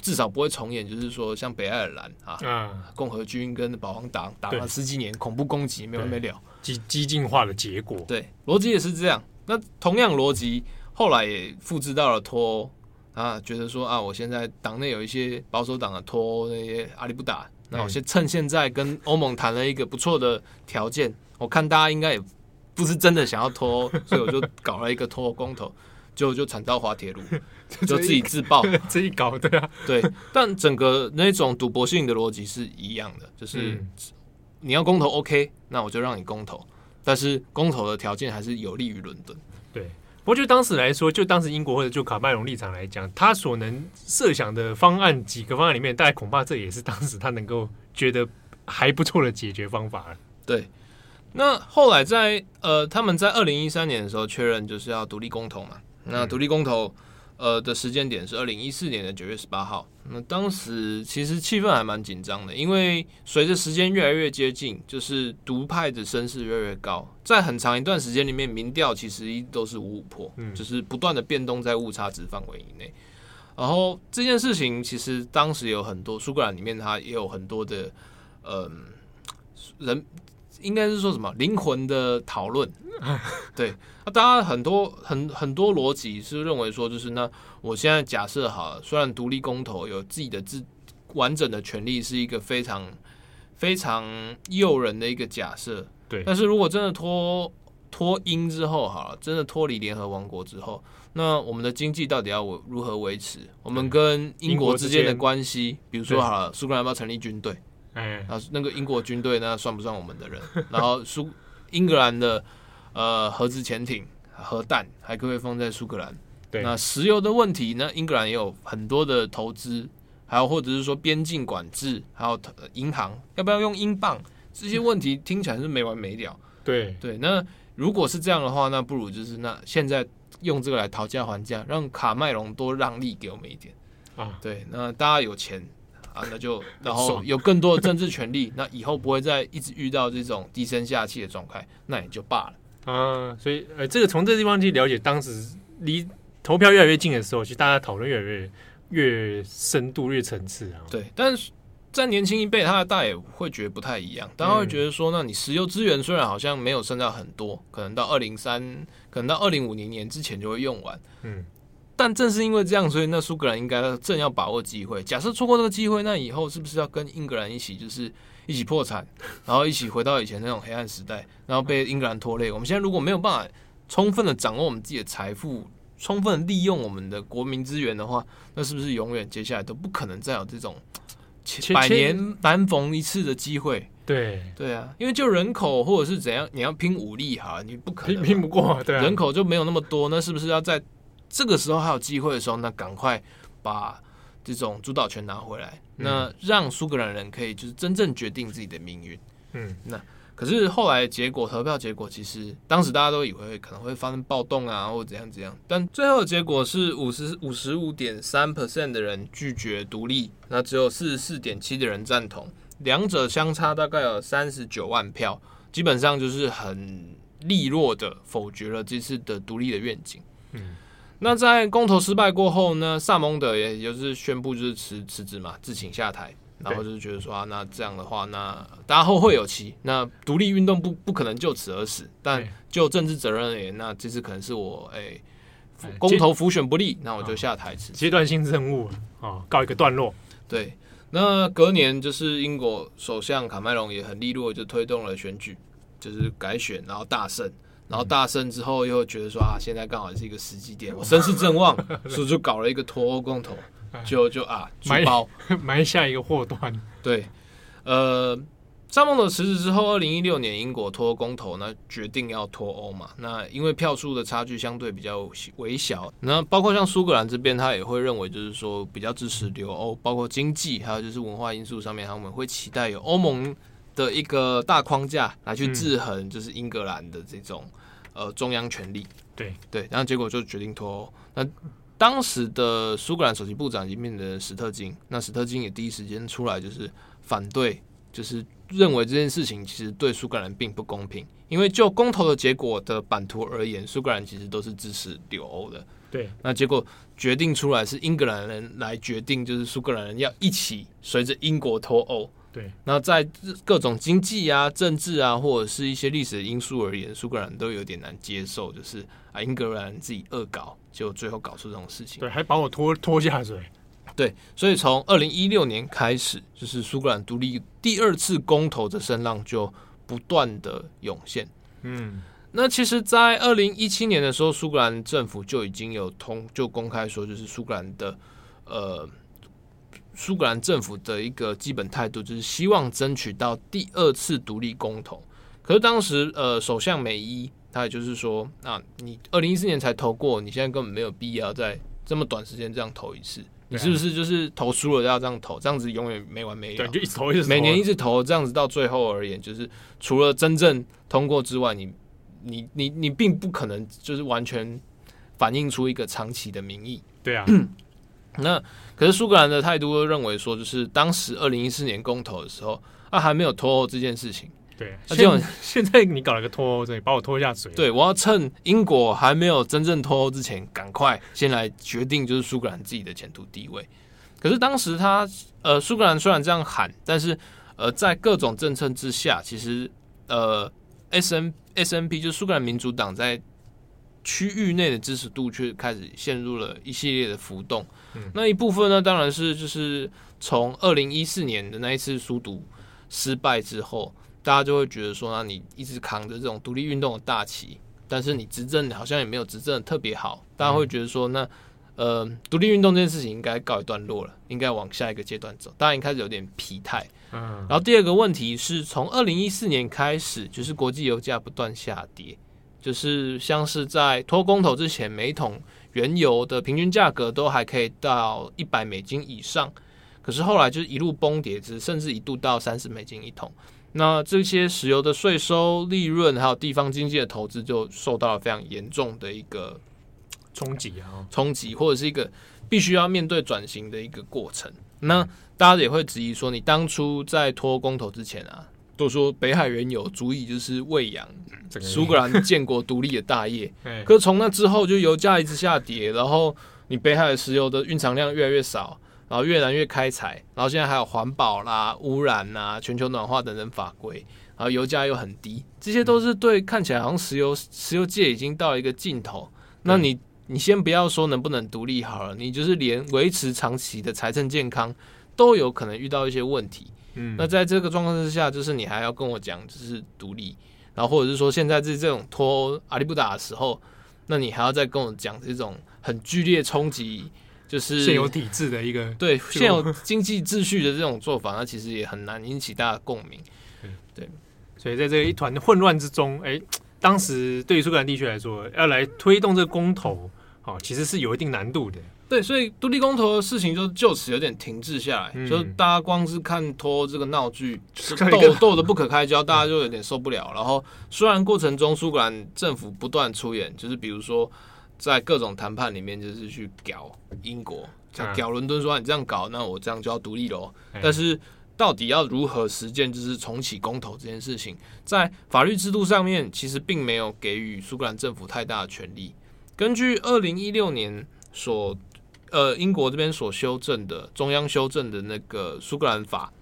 至少不会重演，就是说像北爱尔兰啊，嗯、共和军跟保皇党打了十几年恐怖攻击，没完没了，激激进化的结果。对，逻辑也是这样。那同样逻辑后来也复制到了脱欧啊，觉得说啊，我现在党内有一些保守党的脱欧那些阿里不打，那我先趁现在跟欧盟谈了一个不错的条件，我看大家应该也不是真的想要脱欧，所以我就搞了一个脱欧公投。就就惨遭滑铁卢，就自己自爆，自己搞的啊。对，但整个那种赌博性的逻辑是一样的，就是你要公投 OK，那我就让你公投，但是公投的条件还是有利于伦敦。对，不过就当时来说，就当时英国或者就卡麦隆立场来讲，他所能设想的方案几个方案里面，大概恐怕这也是当时他能够觉得还不错的解决方法。对。那后来在呃，他们在二零一三年的时候确认就是要独立公投嘛。那独立公投，呃的时间点是二零一四年的九月十八号。那当时其实气氛还蛮紧张的，因为随着时间越来越接近，就是独派的声势越来越高，在很长一段时间里面，民调其实一都是五五破，就是不断的变动在误差值范围以内。然后这件事情其实当时有很多苏格兰里面，它也有很多的嗯、呃、人。应该是说什么灵魂的讨论，[LAUGHS] 对，那大家很多很很多逻辑是认为说，就是那我现在假设好了，虽然独立公投有自己的自完整的权利，是一个非常非常诱人的一个假设，对，但是如果真的脱脱英之后，好了，真的脱离联合王国之后，那我们的经济到底要如何维持？我们跟英国之间的关系，比如说好了，苏格兰要不要成立军队？哎，啊，那个英国军队那算不算我们的人？[LAUGHS] 然后苏英格兰的呃核子潜艇、核弹还可以放在苏格兰？对，那石油的问题呢？英格兰也有很多的投资，还有或者是说边境管制，还有银行要不要用英镑？这些问题听起来是没完没了。对对，那如果是这样的话，那不如就是那现在用这个来讨价还价，让卡麦隆多让利给我们一点啊。对，那大家有钱。啊，那就然后有更多的政治权利，[LAUGHS] 那以后不会再一直遇到这种低声下气的状态，那也就罢了啊。所以呃，这个从这个地方去了解，当时离投票越来越近的时候，其实大家讨论越来越越深度、越层次啊。对，但是在年轻一辈，他的大也会觉得不太一样，大家会觉得说，那你石油资源虽然好像没有剩到很多，可能到二零三，可能到二零五零年之前就会用完，嗯。但正是因为这样，所以那苏格兰应该正要把握机会。假设错过这个机会，那以后是不是要跟英格兰一起，就是一起破产，然后一起回到以前那种黑暗时代，然后被英格兰拖累？我们现在如果没有办法充分的掌握我们自己的财富，充分的利用我们的国民资源的话，那是不是永远接下来都不可能再有这种百年难逢一次的机会？对对啊，因为就人口或者是怎样，你要拼武力哈，你不可能拼，拼不过，对啊，人口就没有那么多，那是不是要在？这个时候还有机会的时候，那赶快把这种主导权拿回来，嗯、那让苏格兰人可以就是真正决定自己的命运。嗯，那可是后来结果投票结果，其实当时大家都以为可能会发生暴动啊，或者怎样怎样，但最后的结果是五十五十五点三 percent 的人拒绝独立，那只有四十四点七的人赞同，两者相差大概有三十九万票，基本上就是很利落的否决了这次的独立的愿景。嗯。那在公投失败过后呢，萨蒙德也就是宣布就是辞辞职嘛，自请下台，然后就是觉得说啊，那这样的话，那大家后会有期，那独立运动不不可能就此而死，但就政治责任而言，那这次可能是我哎、欸，公投浮选不利，那我就下台辞。阶段性任务啊，告一个段落。对，那隔年就是英国首相卡麦隆也很利落，就推动了选举，就是改选，然后大胜。然后大胜之后，又觉得说啊，现在刚好是一个时机点，我声势正旺，[LAUGHS] 所以就搞了一个脱欧公投，[LAUGHS] 就就啊，埋包 [LAUGHS] 埋下一个祸端。对，呃，萨蒙德辞职之后，二零一六年英国脱欧公投，呢决定要脱欧嘛。那因为票数的差距相对比较微小，那包括像苏格兰这边，他也会认为就是说比较支持留欧，包括经济还有就是文化因素上面，他们会期待有欧盟的一个大框架来去制衡，就是英格兰的这种。呃，中央权力，对对，然后结果就决定脱欧。那当时的苏格兰首席部长已经变成史特金，那史特金也第一时间出来就是反对，就是认为这件事情其实对苏格兰并不公平，因为就公投的结果的版图而言，苏格兰其实都是支持留欧的。对，那结果决定出来是英格兰人来决定，就是苏格兰人要一起随着英国脱欧。对，那在各种经济啊、政治啊，或者是一些历史的因素而言，苏格兰都有点难接受，就是啊，英格兰自己恶搞，就最后搞出这种事情。对，还把我拖拖下水。对，所以从二零一六年开始，就是苏格兰独立第二次公投的声浪就不断的涌现。嗯，那其实，在二零一七年的时候，苏格兰政府就已经有通就公开说，就是苏格兰的呃。苏格兰政府的一个基本态度就是希望争取到第二次独立公投，可是当时呃，首相梅伊他也就是说，啊，你二零一四年才投过，你现在根本没有必要在这么短时间这样投一次，你是不是就是投输了要这样投，这样子永远没完没了，对，就一直投一直投，每年一直投，这样子到最后而言，就是除了真正通过之外，你你你你并不可能就是完全反映出一个长期的民意，对啊。[CLEARS THROAT] 那可是苏格兰的态度都认为说，就是当时二零一四年公投的时候，啊还没有脱欧这件事情。对，而且 [LAUGHS] 现在你搞了个脱欧，这把我拖下水。对，我要趁英国还没有真正脱欧之前，赶快先来决定就是苏格兰自己的前途地位。可是当时他呃苏格兰虽然这样喊，但是呃在各种政策之下，其实呃 S N S N P 就是苏格兰民主党在。区域内的支持度却开始陷入了一系列的浮动。嗯、那一部分呢，当然是就是从二零一四年的那一次书读失败之后，大家就会觉得说，那你一直扛着这种独立运动的大旗，但是你执政好像也没有执政的特别好，大家会觉得说，那呃，独立运动这件事情应该告一段落了，应该往下一个阶段走。大家一开始有点疲态。嗯。然后第二个问题是从二零一四年开始，就是国际油价不断下跌。就是像是在脱公投之前，每一桶原油的平均价格都还可以到一百美金以上，可是后来就是一路崩跌，至甚至一度到三十美金一桶。那这些石油的税收、利润，还有地方经济的投资，就受到了非常严重的一个冲击啊，冲击或者是一个必须要面对转型的一个过程。那大家也会质疑说，你当初在脱公投之前啊。都说北海原油足以就是喂养苏格兰建国独立的大业，[LAUGHS] 可是从那之后就油价一直下跌，然后你北海的石油的蕴藏量越来越少，然后越来越开采，然后现在还有环保啦、污染啦、全球暖化等等法规，然后油价又很低，这些都是对看起来好像石油石油界已经到了一个尽头。那你你先不要说能不能独立好了，你就是连维持长期的财政健康都有可能遇到一些问题。嗯，那在这个状况之下，就是你还要跟我讲就是独立，然后或者是说现在是这种拖阿里不达的时候，那你还要再跟我讲这种很剧烈冲击，就是现有体制的一个对 [LAUGHS] 现有经济秩序的这种做法，那其实也很难引起大家共鸣。对，所以在这个一团混乱之中，哎、欸，当时对于苏格兰地区来说，要来推动这个公投。哦，其实是有一定难度的。对，所以独立公投的事情就就此有点停滞下来，嗯、就大家光是看拖这个闹剧，斗斗的不可开交，大家就有点受不了。然后，虽然过程中苏格兰政府不断出演，就是比如说在各种谈判里面，就是去搞英国，像搞伦敦说你这样搞，那我这样就要独立喽。但是到底要如何实践，就是重启公投这件事情，在法律制度上面，其实并没有给予苏格兰政府太大的权利。根据二零一六年所呃英国这边所修正的中央修正的那个苏格兰法，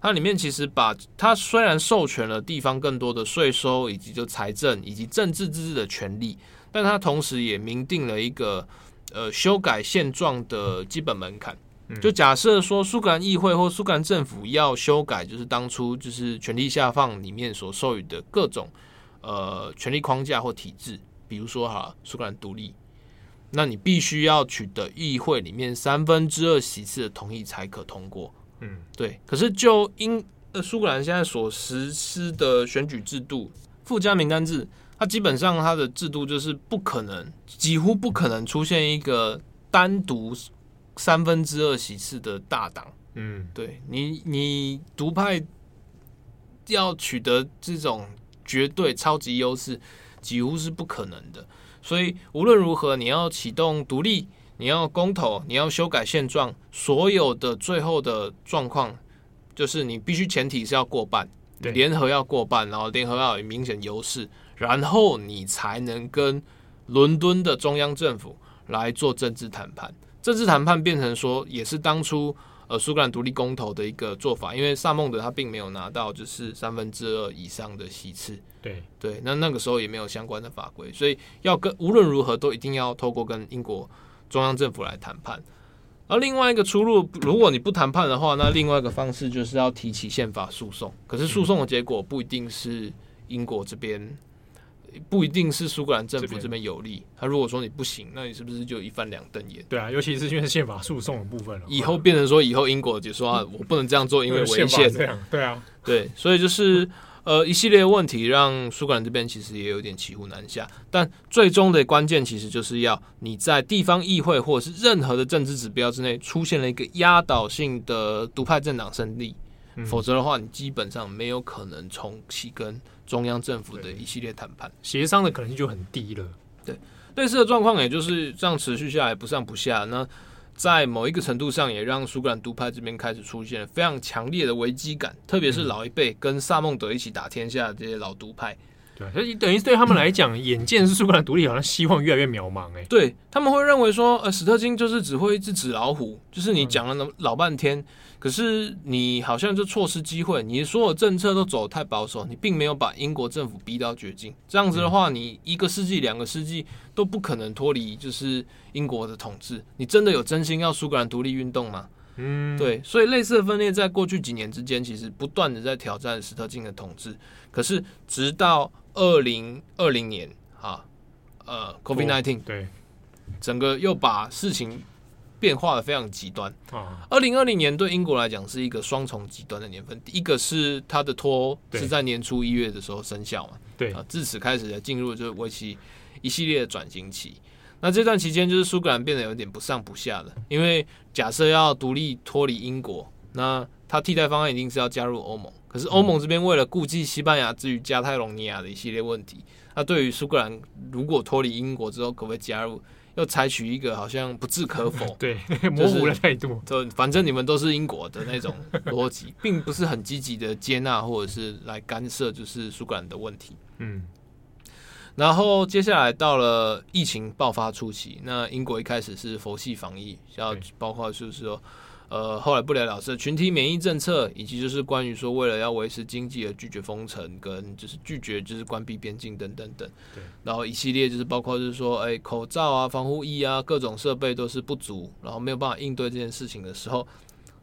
它里面其实把它虽然授权了地方更多的税收以及就财政以及政治自治的权利，但它同时也明定了一个呃修改现状的基本门槛。就假设说苏格兰议会或苏格兰政府要修改，就是当初就是权力下放里面所授予的各种呃权力框架或体制。比如说哈，苏格兰独立，那你必须要取得议会里面三分之二席次的同意才可通过。嗯，对。可是就英呃苏格兰现在所实施的选举制度，附加名单制，它基本上它的制度就是不可能，几乎不可能出现一个单独三分之二席次的大党。嗯，对你你独派要取得这种绝对超级优势。几乎是不可能的，所以无论如何，你要启动独立，你要公投，你要修改现状，所有的最后的状况，就是你必须前提是要过半，联合要过半，然后联合要有明显优势，然后你才能跟伦敦的中央政府来做政治谈判。政治谈判变成说，也是当初。呃，苏格兰独立公投的一个做法，因为萨孟德他并没有拿到就是三分之二以上的席次，对对，那那个时候也没有相关的法规，所以要跟无论如何都一定要透过跟英国中央政府来谈判。而另外一个出路，如果你不谈判的话，那另外一个方式就是要提起宪法诉讼，可是诉讼的结果不一定是英国这边。不一定是苏格兰政府这边有利。他如果说你不行，那你是不是就一翻两瞪眼？对啊，尤其是因为宪法诉讼的部分了。以后变成说，以后英国就说啊，我不能这样做，因为违宪。这样对啊，对，所以就是呃一系列问题，让苏格兰这边其实也有点骑虎难下。但最终的关键，其实就是要你在地方议会或者是任何的政治指标之内，出现了一个压倒性的独派政党胜利。否则的话，你基本上没有可能重启跟中央政府的一系列谈判，协商的可能性就很低了。对，类似的状况也就是这样持续下来，不上不下。那在某一个程度上，也让苏格兰独派这边开始出现了非常强烈的危机感，特别是老一辈跟萨孟德一起打天下的这些老独派。对，所以等于对他们来讲，嗯、[CLEARS THROAT] 眼见是苏格兰独立，好像希望越来越渺茫。哎，对他们会认为说，呃，史特金就是只会一只纸老虎，就是你讲了那老半天。嗯可是你好像就错失机会，你所有政策都走太保守，你并没有把英国政府逼到绝境。这样子的话，你一个世纪、两个世纪都不可能脱离就是英国的统治。你真的有真心要苏格兰独立运动吗？嗯，对。所以类似的分裂在过去几年之间，其实不断的在挑战史特金的统治。可是直到二零二零年，啊，呃，COVID-19，对，整个又把事情。变化的非常极端。二零二零年对英国来讲是一个双重极端的年份。第一个是它的脱欧是在年初一月的时候生效嘛？对啊，自此开始进入就是为期一系列的转型期。那这段期间就是苏格兰变得有点不上不下的，因为假设要独立脱离英国，那它替代方案一定是要加入欧盟。可是欧盟这边为了顾忌西班牙至于加泰隆尼亚的一系列问题，那对于苏格兰如果脱离英国之后可不可以加入？又采取一个好像不置可否、[LAUGHS] 对模糊的态度，就反正你们都是英国的那种逻辑，并不是很积极的接纳或者是来干涉，就是苏格兰的问题。嗯，然后接下来到了疫情爆发初期，那英国一开始是佛系防疫，要包括就是说，呃，后来不了了之群体免疫政策，以及就是关于说为了要维持经济而拒绝封城，跟就是拒绝就是关闭边境等等等。对。然后一系列就是包括就是说，哎，口罩啊、防护衣啊，各种设备都是不足，然后没有办法应对这件事情的时候，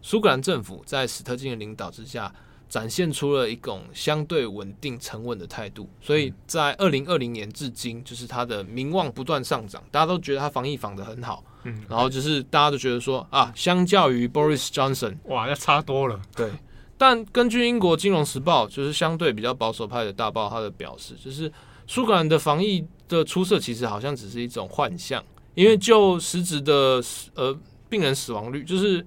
苏格兰政府在史特金的领导之下，展现出了一种相对稳定、沉稳的态度。所以在二零二零年至今，就是他的名望不断上涨，大家都觉得他防疫防得很好。嗯，然后就是大家都觉得说啊，相较于 Boris Johnson，哇，要差多了。对，但根据英国金融时报，就是相对比较保守派的大报，它的表示就是苏格兰的防疫的出色，其实好像只是一种幻象，因为就实质的呃病人死亡率，就是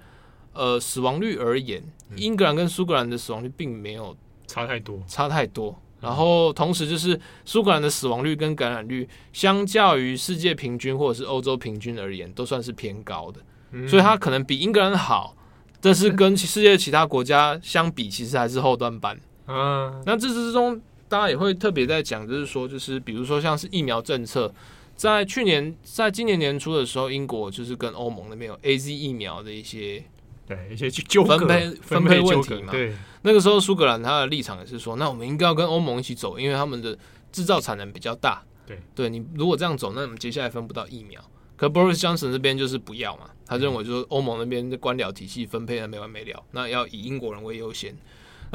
呃死亡率而言，英格兰跟苏格兰的死亡率并没有差太多，差太多。然后，同时就是苏格兰的死亡率跟感染率，相较于世界平均或者是欧洲平均而言，都算是偏高的。嗯、所以它可能比英格兰好，但是跟世界其他国家相比，其实还是后段班。嗯，那这之中，大家也会特别在讲，就是说，就是比如说像是疫苗政策，在去年，在今年年初的时候，英国就是跟欧盟那边有 AZ 疫苗的一些。对一些纠葛分配分配问题嘛，对，那个时候苏格兰他的立场也是说，那我们应该要跟欧盟一起走，因为他们的制造产能比较大。对，对你如果这样走，那我们接下来分不到疫苗。可 Boris Johnson 这边就是不要嘛，他认为就是欧盟那边的官僚体系分配的没完没了，那要以英国人为优先。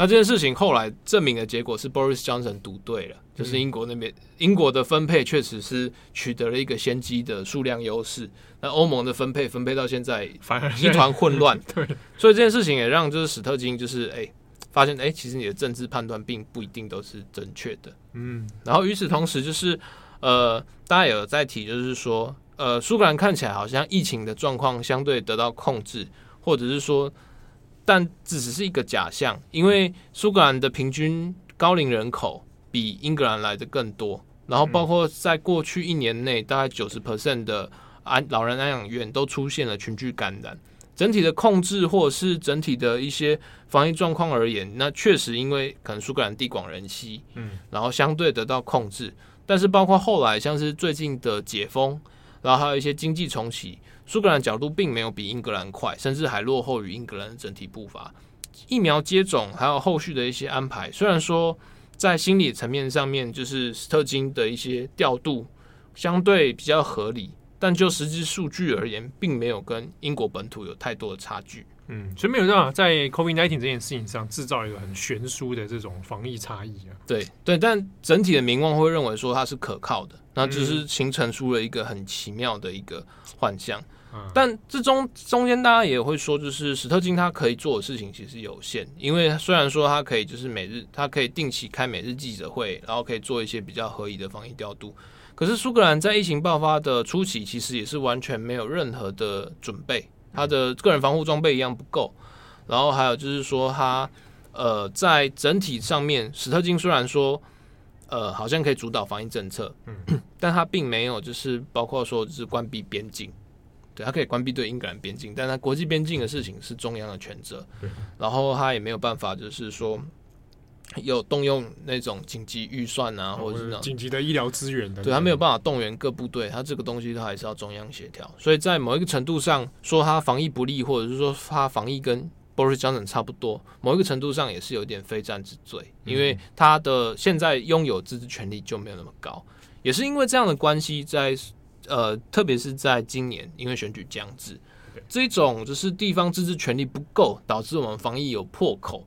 那这件事情后来证明的结果是 Boris Johnson 赌对了，就是英国那边英国的分配确实是取得了一个先机的数量优势。那欧盟的分配分配到现在反而一团混乱，[LAUGHS] 对，所以这件事情也让就是史特金就是哎、欸、发现哎、欸、其实你的政治判断并不一定都是正确的，嗯，然后与此同时就是呃大家有在提就是说呃苏格兰看起来好像疫情的状况相对得到控制，或者是说但只是一个假象，因为苏格兰的平均高龄人口比英格兰来的更多，然后包括在过去一年内大概九十 percent 的。安老人安养院都出现了群聚感染，整体的控制或者是整体的一些防疫状况而言，那确实因为可能苏格兰地广人稀，嗯，然后相对得到控制。但是包括后来像是最近的解封，然后还有一些经济重启，苏格兰角度并没有比英格兰快，甚至还落后于英格兰的整体步伐。疫苗接种还有后续的一些安排，虽然说在心理层面上面，就是斯特金的一些调度相对比较合理。但就实际数据而言，并没有跟英国本土有太多的差距。嗯，所以没有办法在 COVID-19 这件事情上制造一个很悬殊的这种防疫差异啊。对对，但整体的民望会认为说它是可靠的，那就是形成出了一个很奇妙的一个幻象。但这中中间大家也会说，就是史特金他可以做的事情其实有限，因为虽然说他可以就是每日他可以定期开每日记者会，然后可以做一些比较合理的防疫调度。可是苏格兰在疫情爆发的初期，其实也是完全没有任何的准备，他的个人防护装备一样不够。然后还有就是说，他呃在整体上面，史特金虽然说呃好像可以主导防疫政策，嗯，但他并没有就是包括说就是关闭边境，对，他可以关闭对英格兰边境，但他国际边境的事情是中央的权责，然后他也没有办法就是说。有动用那种紧急预算啊，或者是紧急的医疗资源的，对，他没有办法动员各部队，他这个东西他还是要中央协调。所以在某一个程度上说他防疫不力，或者是说他防疫跟 Boris Johnson 差不多，某一个程度上也是有点非战之罪，因为他的现在拥有自治权力就没有那么高，也是因为这样的关系，在呃，特别是在今年，因为选举将至，这种就是地方自治权力不够，导致我们防疫有破口。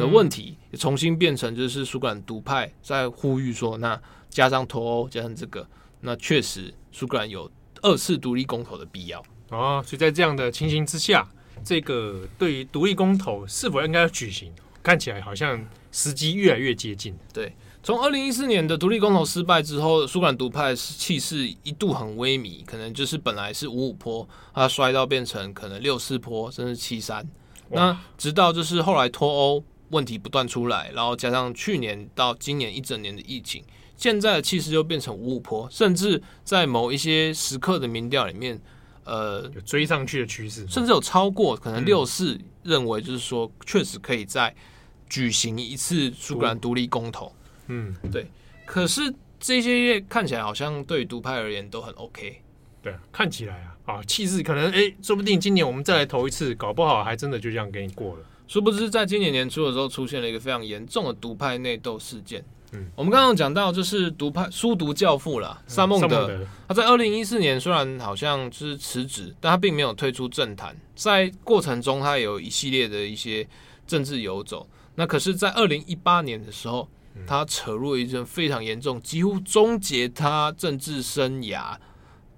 的问题重新变成就是苏格兰独派在呼吁说，那加上脱欧加上这个，那确实苏格兰有二次独立公投的必要哦。所以在这样的情形之下，这个对于独立公投是否应该要举行，看起来好像时机越来越接近。对，从二零一四年的独立公投失败之后，苏格兰独派气势一度很萎靡，可能就是本来是五五坡，它摔到变成可能六四坡，甚至七三。那直到就是后来脱欧问题不断出来，然后加上去年到今年一整年的疫情，现在的气势又变成五五坡，甚至在某一些时刻的民调里面，呃，有追上去的趋势，甚至有超过可能六四认为就是说确实可以再举行一次苏格兰独立公投。嗯，对。可是这些看起来好像对独派而言都很 OK。对，看起来啊，啊，气势可能哎、欸，说不定今年我们再来投一次，搞不好还真的就这样给你过了。殊不知，在今年年初的时候，出现了一个非常严重的独派内斗事件。嗯，我们刚刚讲到，就是独派书读教父了，萨孟德。他在二零一四年虽然好像就是辞职，但他并没有退出政坛。在过程中，他有一系列的一些政治游走。那可是，在二零一八年的时候，他扯入了一件非常严重，几乎终结他政治生涯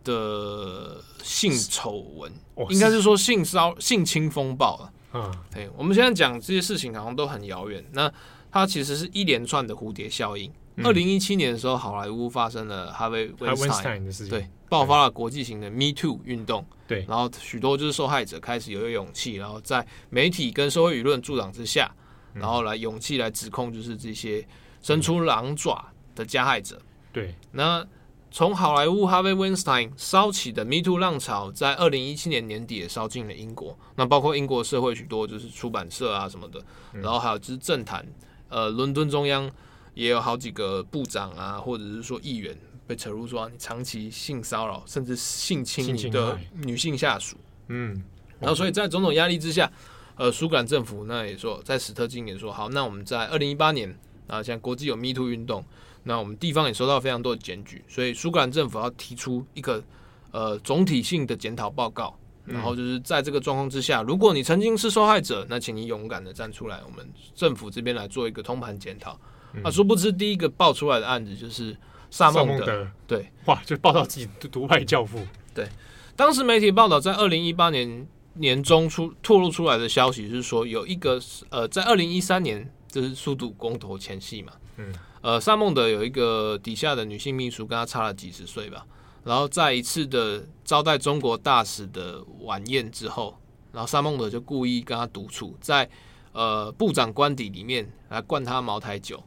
的性丑闻，应该是说性骚性侵风暴了。嗯，对，我们现在讲这些事情好像都很遥远。那它其实是一连串的蝴蝶效应。二零一七年的时候，好莱坞发生了哈维温斯坦的事情，对，爆发了国际型的 Me Too 运动。对，然后许多就是受害者开始有勇气，然后在媒体跟社会舆论助长之下，然后来勇气来指控就是这些伸出狼爪的加害者。对，那。从好莱坞哈维·温斯坦烧起的 Me Too 浪潮，在二零一七年年底也烧进了英国。那包括英国社会许多就是出版社啊什么的，然后还有就是政坛，呃，伦敦中央也有好几个部长啊，或者是说议员被扯入说你长期性骚扰甚至性侵你的女性下属。嗯，然后所以在种种压力之下，呃，苏格兰政府那也说，在史特金也说好，那我们在二零一八年啊，像国际有 Me Too 运动。那我们地方也收到非常多的检举，所以苏格兰政府要提出一个呃总体性的检讨报告，然后就是在这个状况之下，如果你曾经是受害者，那请你勇敢的站出来，我们政府这边来做一个通盘检讨。啊，殊不知第一个爆出来的案子就是萨孟德，对，哇，就报道自己独派教父。对，当时媒体报道在二零一八年年中出透露出来的消息是说，有一个呃，在二零一三年就是速度公投前夕嘛，嗯。呃，萨孟德有一个底下的女性秘书，跟他差了几十岁吧。然后在一次的招待中国大使的晚宴之后，然后萨孟德就故意跟他独处在呃部长官邸里面来灌他茅台酒，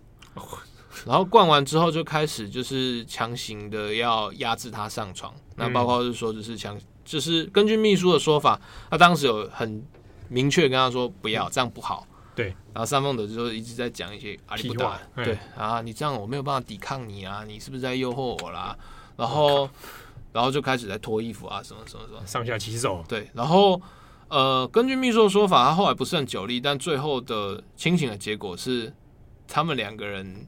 然后灌完之后就开始就是强行的要压制他上床。那包括是说就是强，就是根据秘书的说法，他当时有很明确跟他说不要这样不好。对，然后萨孟德就一直在讲一些阿里不达，对啊，你这样我没有办法抵抗你啊，你是不是在诱惑我啦？然后，然后就开始在脱衣服啊，什么什么什么，上下其手。对，然后呃，根据秘书的说法，他后来不是很久力，但最后的清醒的结果是，他们两个人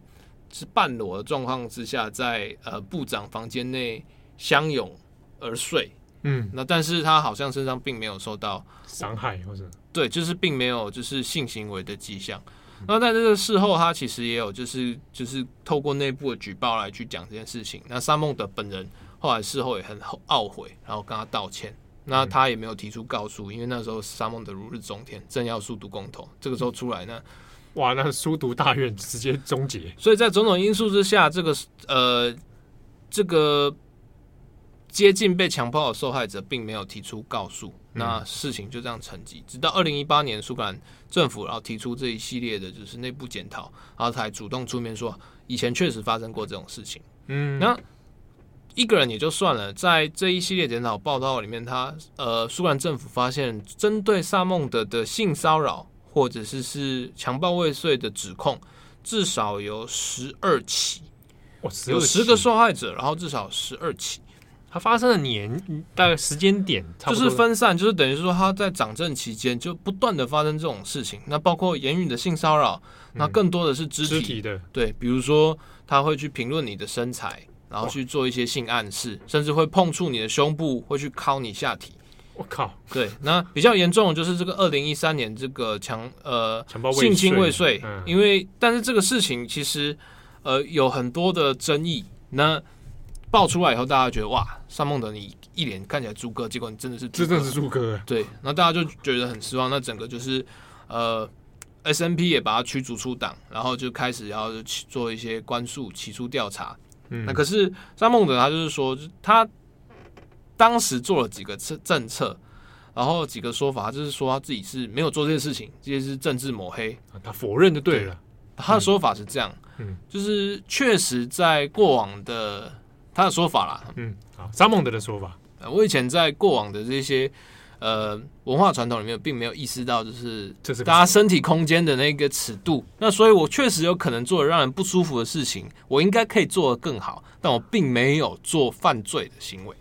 是半裸的状况之下，在呃部长房间内相拥而睡。嗯，那但是他好像身上并没有受到伤害，或者对，就是并没有就是性行为的迹象。那在这个事后，他其实也有就是就是透过内部的举报来去讲这件事情。那沙孟德本人后来事后也很懊悔，然后跟他道歉。那他也没有提出告诉，因为那时候沙孟德如日中天，正要书读公投，这个时候出来呢，哇，那书读大院直接终结。所以在种种因素之下，这个呃这个。接近被强暴的受害者并没有提出告诉，那事情就这样沉寂。直到二零一八年，苏格兰政府然后提出这一系列的就是内部检讨，然后才主动出面说，以前确实发生过这种事情。嗯，那一个人也就算了，在这一系列检讨报道里面，他呃，苏格兰政府发现针对萨孟德的性骚扰或者是是强暴未遂的指控，至少有十二起，有十个受害者，然后至少十二起。它发生的年大概时间点就是分散，就是等于说他在掌政期间就不断的发生这种事情。那包括言语的性骚扰，那更多的是肢体，肢体的，对，比如说他会去评论你的身材，然后去做一些性暗示，甚至会碰触你的胸部，会去敲你下体。我靠，对，那比较严重的就是这个二零一三年这个强呃性侵未遂，因为但是这个事情其实呃有很多的争议，那。爆出来以后，大家觉得哇，萨孟德你一脸看起来猪哥，结果你真的是真的是猪哥，对，那大家就觉得很失望。那整个就是呃，SNP 也把他驱逐出党，然后就开始要去做一些关诉、起诉调查。嗯，那可是萨孟德他就是说，他当时做了几个政政策，然后几个说法，就是说他自己是没有做这些事情，这些是政治抹黑，他否认就对了。对，他的说法是这样，嗯，就是确实在过往的。他的说法啦，嗯，好，萨蒙德的说法，我以前在过往的这些呃文化传统里面，并没有意识到，就是大家身体空间的那个尺度。那所以，我确实有可能做了让人不舒服的事情，我应该可以做得更好，但我并没有做犯罪的行为。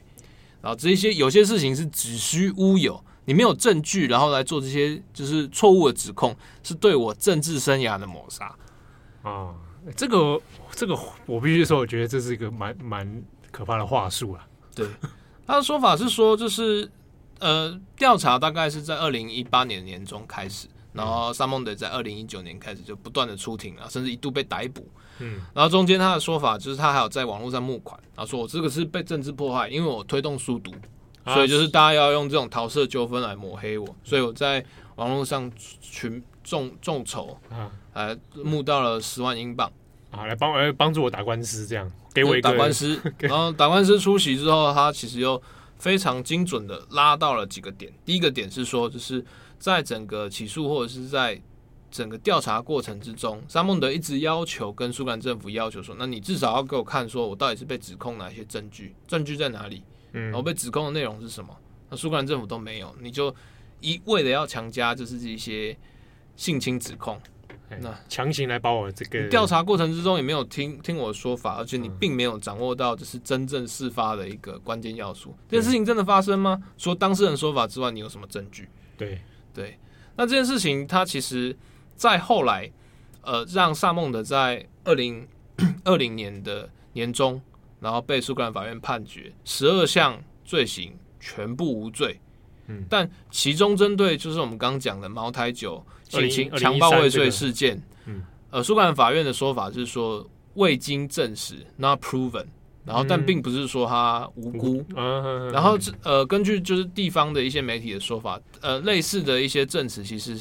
然后这些有些事情是子虚乌有，你没有证据，然后来做这些就是错误的指控，是对我政治生涯的抹杀啊。这个这个我必须说，我觉得这是一个蛮蛮可怕的话术啊。对，他的说法是说，就是呃，调查大概是在二零一八年年中开始，然后萨蒙德在二零一九年开始就不断的出庭啊，甚至一度被逮捕。嗯，然后中间他的说法就是他还有在网络上募款，然后说我这个是被政治迫害，因为我推动书读，所以就是大家要用这种桃色纠纷来抹黑我，所以我在网络上群众众筹啊。来募到了十万英镑，啊，来帮来帮助我打官司，这样给我一个打官司。[LAUGHS] 然后打官司出席之后，他其实又非常精准的拉到了几个点。第一个点是说，就是在整个起诉或者是在整个调查过程之中，沙孟德一直要求跟苏格兰政府要求说，那你至少要给我看，说我到底是被指控哪些证据，证据在哪里？嗯，然后被指控的内容是什么？那苏格兰政府都没有，你就一味的要强加就是这些性侵指控。那强行来把我这个调查过程之中也没有听听我的说法，而且你并没有掌握到就是真正事发的一个关键要素。这件事情真的发生吗？除了当事人说法之外，你有什么证据？对对。那这件事情，它其实在后来，呃，让萨孟德在二零 [CLEARS THROAT] 二零年的年中，然后被苏格兰法院判决十二项罪行全部无罪。嗯，但其中针对就是我们刚刚讲的茅台酒性侵强暴未遂事件，嗯，呃，苏格兰法院的说法是说未经证实，not proven，然后但并不是说他无辜，嗯，然后呃，根据就是地方的一些媒体的说法，呃，类似的一些证词，其实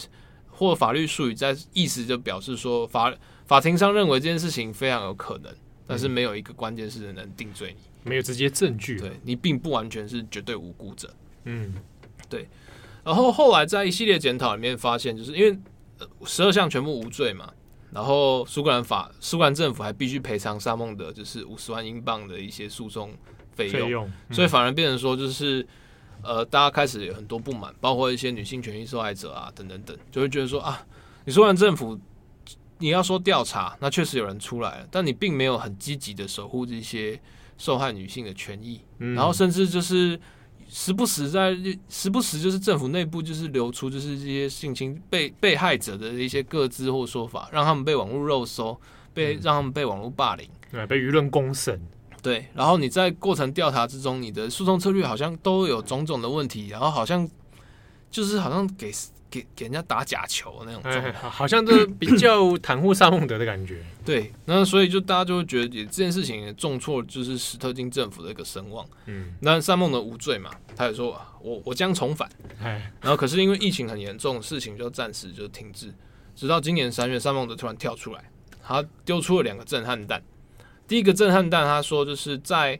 或法律术语在意思就表示说法法庭上认为这件事情非常有可能，但是没有一个关键是能定罪你，没有直接证据，对你并不完全是绝对无辜者，嗯。对，然后后来在一系列检讨里面发现，就是因为十二项全部无罪嘛，然后苏格兰法苏格兰政府还必须赔偿沙孟德就是五十万英镑的一些诉讼费用，用嗯、所以反而变成说就是呃，大家开始有很多不满，包括一些女性权益受害者啊等等等，就会觉得说啊，你苏格兰政府你要说调查，那确实有人出来了，但你并没有很积极的守护这些受害女性的权益，嗯、然后甚至就是。时不时在，时不时就是政府内部就是流出就是这些性侵被被害者的一些个资或说法，让他们被网络肉搜，被、嗯、让他们被网络霸凌，对，被舆论公审，对。然后你在过程调查之中，你的诉讼策略好像都有种种的问题，然后好像就是好像给。给给人家打假球那种状态，哎，好像都比较袒护萨孟德的感觉。[COUGHS] 对，那所以就大家就会觉得，这件事情也重挫就是史特金政府的一个声望。嗯，那萨孟德无罪嘛，他也说我我将重返。哎，然后可是因为疫情很严重，事情就暂时就停滞，直到今年三月，萨孟德突然跳出来，他丢出了两个震撼弹。第一个震撼弹，他说就是在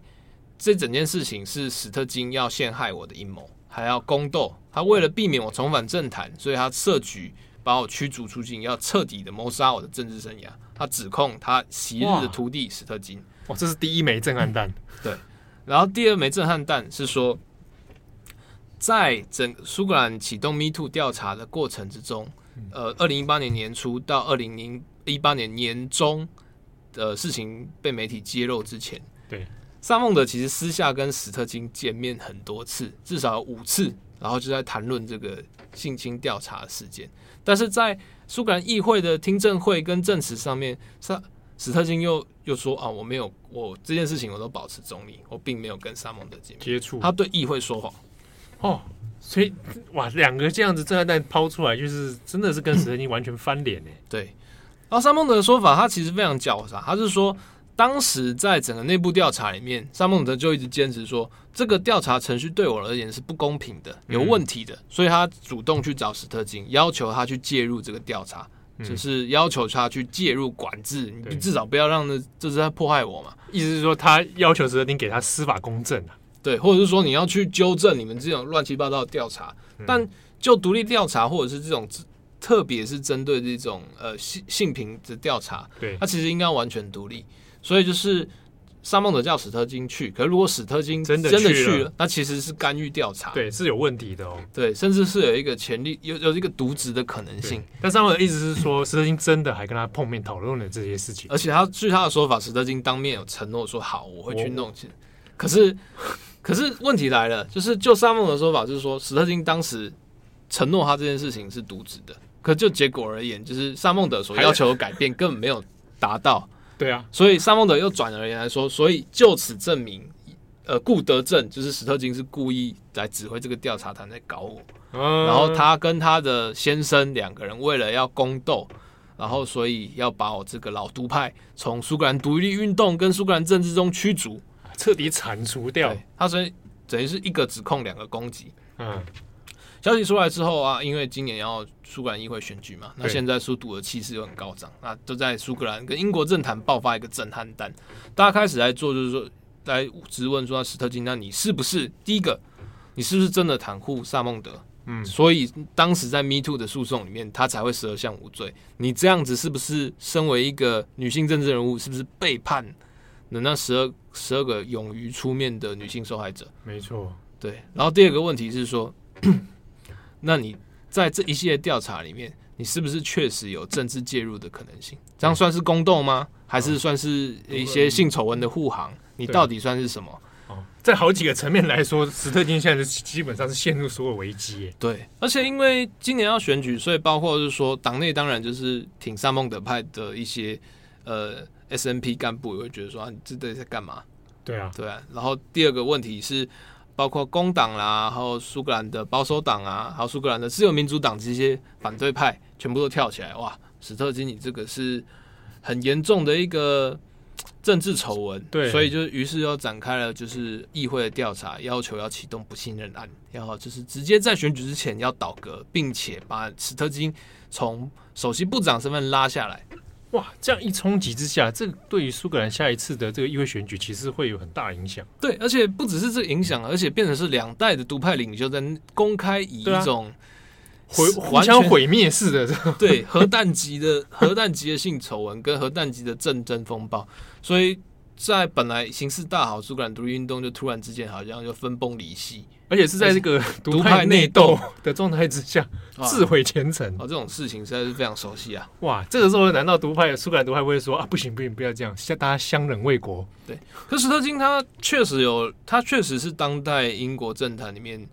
这整件事情是史特金要陷害我的阴谋。还要宫斗，他为了避免我重返政坛，所以他设局把我驱逐出境，要彻底的谋杀我的政治生涯。他指控他昔日的徒弟史特金。哇，这是第一枚震撼弹。对，然后第二枚震撼弹是说，在整苏格兰启动 Me Too 调查的过程之中，呃，二零一八年年初到二零零一八年年中的事情被媒体揭露之前，对。萨孟德其实私下跟史特金见面很多次，至少有五次，然后就在谈论这个性侵调查事件。但是在苏格兰议会的听证会跟证词上面，萨史特金又又说啊，我没有，我这件事情我都保持中立，我并没有跟萨孟德见面接触，他对议会说谎。哦，所以哇，两个这样子震撼弹抛出来，就是真的是跟史特金完全翻脸呢。对，然后萨孟德的说法，他其实非常狡诈，他是说。当时在整个内部调查里面，萨孟德就一直坚持说，这个调查程序对我而言是不公平的、有问题的，嗯、所以他主动去找史特金，要求他去介入这个调查，嗯、就是要求他去介入管制，你至少不要让那这是在迫害我嘛。意思是说，他要求史特金给他司法公正啊，对，或者是说你要去纠正你们这种乱七八糟的调查。嗯、但就独立调查或者是这种，特别是针对这种呃性性平的调查，对，他其实应该完全独立。所以就是萨孟德叫史特金去，可是如果史特金真的真的去了，那其实是干预调查，对，是有问题的哦，对，甚至是有一个潜力有有一个渎职的可能性。但萨孟德的意思是说，史特金真的还跟他碰面讨论了这些事情，而且他据他的说法，史特金当面有承诺说好，我会去弄去。可是可是问题来了，就是就萨孟德的说法，就是说史特金当时承诺他这件事情是渎职的，可就结果而言，就是萨孟德所要求的改变根本没有达到。对啊，所以萨孟德又转而言来说，所以就此证明，呃，顾德正就是史特金是故意来指挥这个调查团在搞我。嗯，然后他跟他的先生两个人为了要宫斗，然后所以要把我这个老独派从苏格兰独立运动跟苏格兰政治中驱逐。彻底铲除掉，他所以等于是一个指控，两个攻击。嗯，消息出来之后啊，因为今年要苏格兰议会选举嘛，那现在苏独的气势又很高涨，那都在苏格兰跟英国政坛爆发一个震撼弹，大家开始来做，就是说来质问说史特金，那你是不是第一个？你是不是真的袒护萨孟德？嗯，所以当时在 Me Too 的诉讼里面，他才会十二项无罪。你这样子是不是身为一个女性政治人物，是不是背叛？那那十二十二个勇于出面的女性受害者，没错，对。然后第二个问题是说，那你在这一系列调查里面，你是不是确实有政治介入的可能性？这样算是宫斗吗？还是算是一些性丑闻的护航？你到底算是什么？哦，在好几个层面来说，史特金现在是基本上是陷入所有危机。对，而且因为今年要选举，所以包括就是说，党内当然就是挺萨孟德派的一些呃。SNP 干部也会觉得说啊，你这在干嘛？对啊，对啊。然后第二个问题是，包括工党啦，然后苏格兰的保守党啊，还有苏格兰的自由民主党这些反对派，全部都跳起来，哇！史特金，你这个是很严重的一个 [TSK] 政治丑闻，对，所以就于是又展开了就是议会的调查，要求要启动不信任案，然后就是直接在选举之前要倒阁，并且把史特金从首席部长身份拉下来。哇，这样一冲击之下，这对于苏格兰下一次的这个议会选举，其实会有很大影响。对，而且不只是这个影响，而且变成是两代的独派领袖在公开以一种毁、啊、互相毁灭式的。这 [LAUGHS] 对核弹级的核弹级的性丑闻跟核弹级的政争风暴，所以在本来形势大好，苏格兰独立运动就突然之间好像就分崩离析。而且是在这个独派内斗的状态之下，[LAUGHS] 自毁前程啊！这种事情实在是非常熟悉啊！哇，这个时候难道独派苏格兰独派不会说啊，不行不行，不要这样，大家相忍为国。对，可史特金他确实有，他确实是当代英国政坛里面，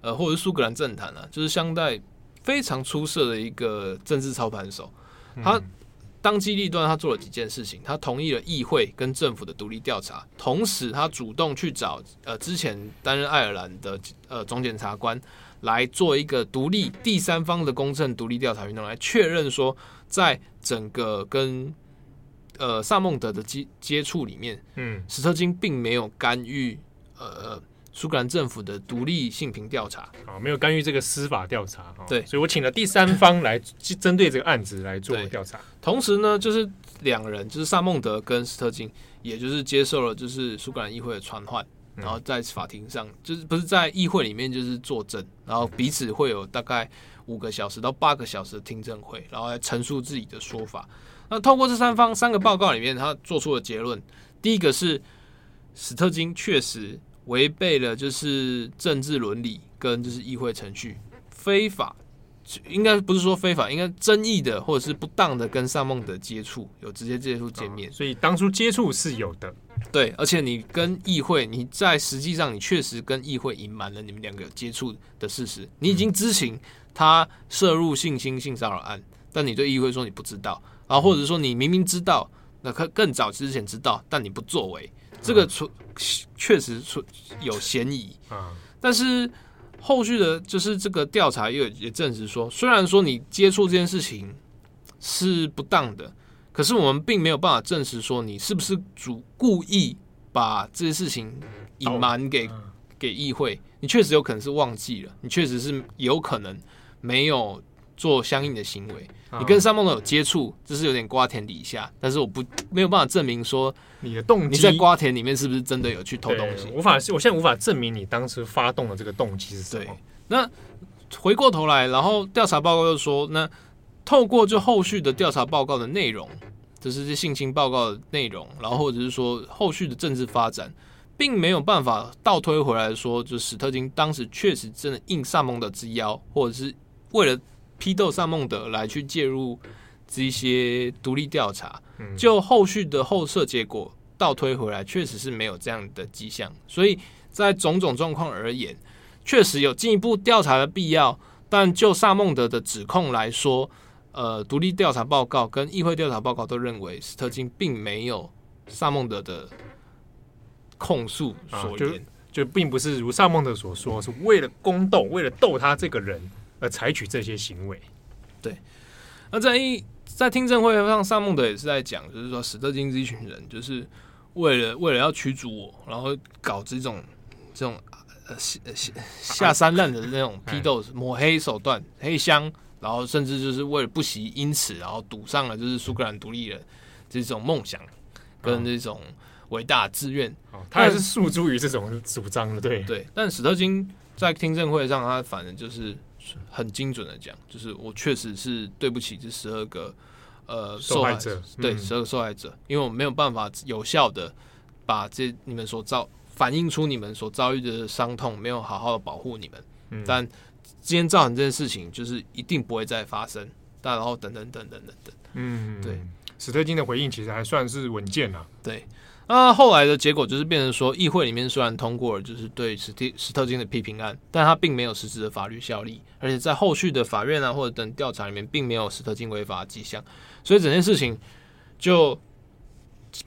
呃，或者是苏格兰政坛啊，就是相对非常出色的一个政治操盘手，他。当机立断，他做了几件事情。他同意了议会跟政府的独立调查，同时他主动去找呃之前担任爱尔兰的呃总检察官来做一个独立第三方的公正独立调查运动，来确认说，在整个跟呃萨孟德的接接触里面，嗯，史特金并没有干预呃。苏格兰政府的独立性评调查啊，没有干预这个司法调查。对，所以我请了第三方来针对这个案子来做调查。同时呢，就是两人，就是萨孟德跟斯特金，也就是接受了就是苏格兰议会的传唤，然后在法庭上，就是不是在议会里面就是作证，然后彼此会有大概五个小时到八个小时的听证会，然后来陈述自己的说法。那透过这三方三个报告里面，他做出了结论。第一个是史特金确实。违背了就是政治伦理跟就是议会程序，非法，应该不是说非法，应该争议的或者是不当的跟萨孟德接触，有直接接触见面，所以当初接触是有的，对，而且你跟议会，你在实际上你确实跟议会隐瞒了你们两个有接触的事实，你已经知情他涉入性侵性骚扰案，但你对议会说你不知道，然后或者说你明明知道，那可更早之前知道，但你不作为。这个出确实出有嫌疑啊，但是后续的就是这个调查也也证实说，虽然说你接触这件事情是不当的，可是我们并没有办法证实说你是不是主故意把这些事情隐瞒给给议会，你确实有可能是忘记了，你确实是有可能没有做相应的行为。你跟萨蒙德有接触，这是有点瓜田底下，但是我不没有办法证明说你的动机，你在瓜田里面是不是真的有去偷东西？无法，我现在无法证明你当时发动的这个动机是什么。对，那回过头来，然后调查报告又说，那透过就后续的调查报告的内容，就是这性侵报告的内容，然后或者是说后续的政治发展，并没有办法倒推回来说，就史特金当时确实真的应萨蒙德之邀，或者是为了。批斗萨孟德来去介入这些独立调查，就后续的后设结果倒推回来，确实是没有这样的迹象。所以在种种状况而言，确实有进一步调查的必要。但就萨孟德的指控来说，呃，独立调查报告跟议会调查报告都认为斯特金并没有萨孟德的控诉所言。啊就并不是如萨孟德所说，是为了宫斗，为了斗他这个人而采取这些行为。对，那在一在听证会上，萨孟德也是在讲，就是说史特金这一群人，就是为了为了要驱逐我，然后搞这种这种呃下下三滥的那种批斗、抹黑手段、黑箱，然后甚至就是为了不惜因此，然后赌上了就是苏格兰独立的这种梦想跟这种。伟大志愿，他也是诉诸于这种主张的，对对。但史特金在听证会上，他反正就是很精准的讲，就是我确实是对不起这十二个呃受害者，对十二个受害者，因为我没有办法有效的把这你们所遭反映出你们所遭遇的伤痛，没有好好的保护你们。但今天造成这件事情，就是一定不会再发生。但然后等等等等等等，嗯，对。史特金的回应其实还算是稳健啊，对。那后来的结果就是变成说，议会里面虽然通过了就是对史蒂史特金的批评案，但他并没有实质的法律效力，而且在后续的法院啊或者等调查里面，并没有史特金违法的迹象，所以整件事情就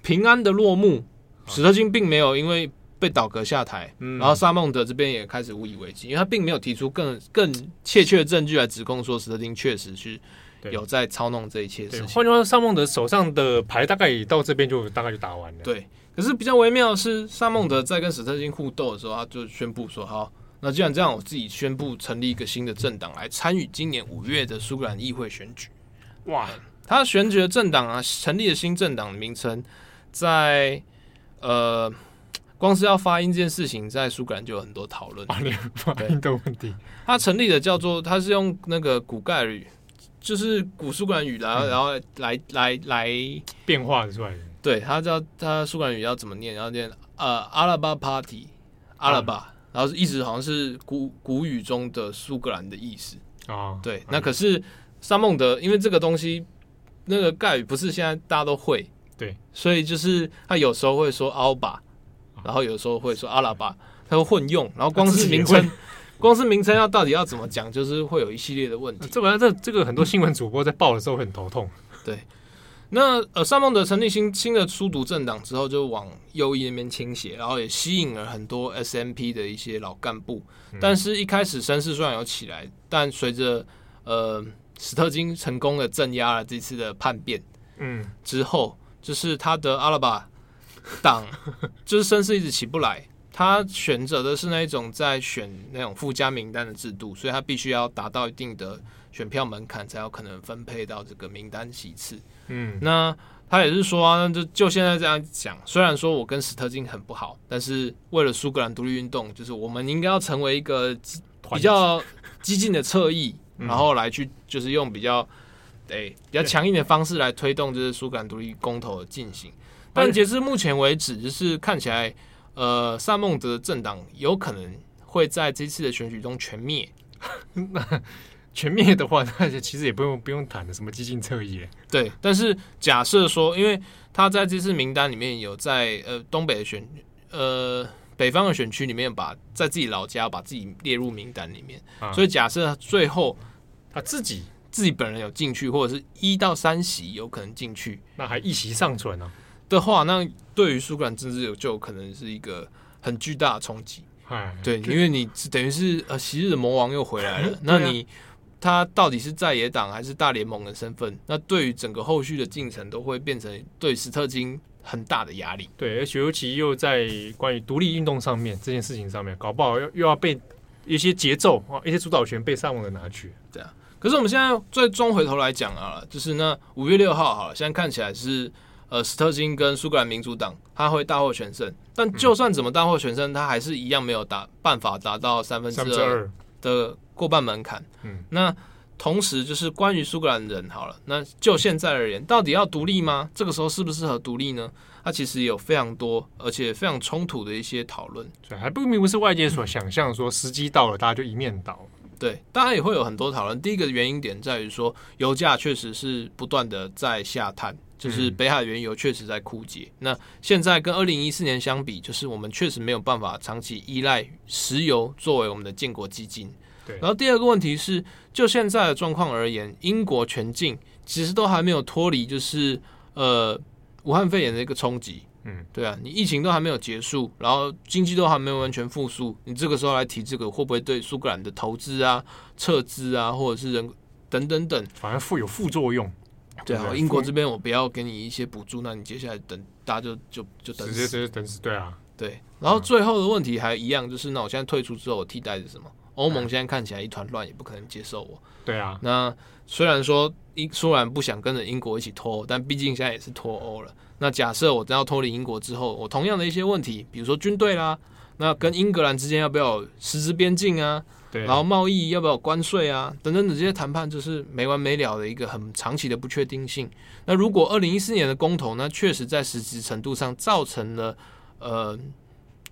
平安的落幕。史特金并没有因为被倒阁下台，然后萨孟德这边也开始无以为继，因为他并没有提出更更确切的证据来指控说史特金确实是。有在操弄这一切事情。换句话说，萨孟德手上的牌大概也到这边就大概就打完了。对，可是比较微妙的是，萨孟德在跟史特金互斗的时候，他就宣布说：“好，那既然这样，我自己宣布成立一个新的政党来参与今年五月的苏格兰议会选举。”哇，他选举的政党啊，成立的新政党的名称，在呃，光是要发音这件事情，在苏格兰就有很多讨论。发音的问题，他成立的叫做，他是用那个古盖语。就是古苏格兰语，然后然后来来来变化出来的。对，他叫他苏格兰语要怎么念？然后念呃阿拉巴 Party，阿拉巴，然后一直好像是古古语中的苏格兰的意思啊。对，那可是萨孟德，因为这个东西那个盖语不是现在大家都会，对，所以就是他有时候会说奥巴，然后有时候会说阿拉巴，他会混用，然后光是名称。光是名称要到底要怎么讲，就是会有一系列的问题。这本来这这个很多新闻主播在报的时候很头痛。对，那呃，萨孟德成立新新的书读政党之后，就往右翼那边倾斜，然后也吸引了很多 S M P 的一些老干部。但是一开始声势虽然有起来，但随着呃史特金成功的镇压了这次的叛变，嗯，之后就是他的阿拉巴党就是声势一直起不来。他选择的是那一种在选那种附加名单的制度，所以他必须要达到一定的选票门槛，才有可能分配到这个名单席次。嗯，那他也是说啊，就就现在这样讲，虽然说我跟史特金很不好，但是为了苏格兰独立运动，就是我们应该要成为一个比较激进的侧翼，然后来去就是用比较诶比较强硬的方式来推动就是苏格兰独立公投的进行。但截至目前为止，就是看起来。呃，萨孟德的政党有可能会在这次的选举中全灭。[LAUGHS] 那全灭的话，那其实也不用不用谈的什么激进侧翼。对，但是假设说，因为他在这次名单里面有在呃东北的选呃北方的选区里面把在自己老家把自己列入名单里面，啊、所以假设最后他自己自己本人有进去，或者是一到三席有可能进去，那还一席尚存呢、啊？的话，那对于苏格兰政治有就可能是一个很巨大的冲击。哎，对，因为你等于是呃昔日的魔王又回来了，那你他到底是在野党还是大联盟的身份？那对于整个后续的进程都会变成对史特金很大的压力。对，而且尤其又在关于独立运动上面这件事情上面，搞不好又又要被一些节奏啊，一些主导权被上网的拿去。对啊，可是我们现在最终回头来讲啊，就是那五月六号好了，现在看起来是。呃，斯特金跟苏格兰民主党他会大获全胜，但就算怎么大获全胜，他还是一样没有达办法达到三分之二的过半门槛。嗯，那同时就是关于苏格兰人好了，那就现在而言，到底要独立吗？这个时候适不适合独立呢？它其实有非常多而且非常冲突的一些讨论。对，还不明不是外界所想象说时机到了大家就一面倒。对，当然也会有很多讨论。第一个原因点在于说，油价确实是不断的在下探，就是北海原油确实在枯竭。嗯、那现在跟二零一四年相比，就是我们确实没有办法长期依赖石油作为我们的建国基金。对。然后第二个问题是，就现在的状况而言，英国全境其实都还没有脱离，就是呃武汉肺炎的一个冲击。嗯，对啊，你疫情都还没有结束，然后经济都还没有完全复苏，你这个时候来提这个，会不会对苏格兰的投资啊、撤资啊，或者是人等等等，反而负有副作用？对啊，英国这边我不要给你一些补助，那你接下来等大家就就就等死，直接直接等死。对啊，对。然后最后的问题还一样，就是那我现在退出之后，我替代是什么？欧盟现在看起来一团乱，也不可能接受我。对啊，那虽然说英苏然不想跟着英国一起脱欧，但毕竟现在也是脱欧了。那假设我真要脱离英国之后，我同样的一些问题，比如说军队啦，那跟英格兰之间要不要有实质边境啊？对，然后贸易要不要关税啊？等等的这些谈判，就是没完没了的一个很长期的不确定性。那如果二零一四年的公投呢，确实在实质程度上造成了呃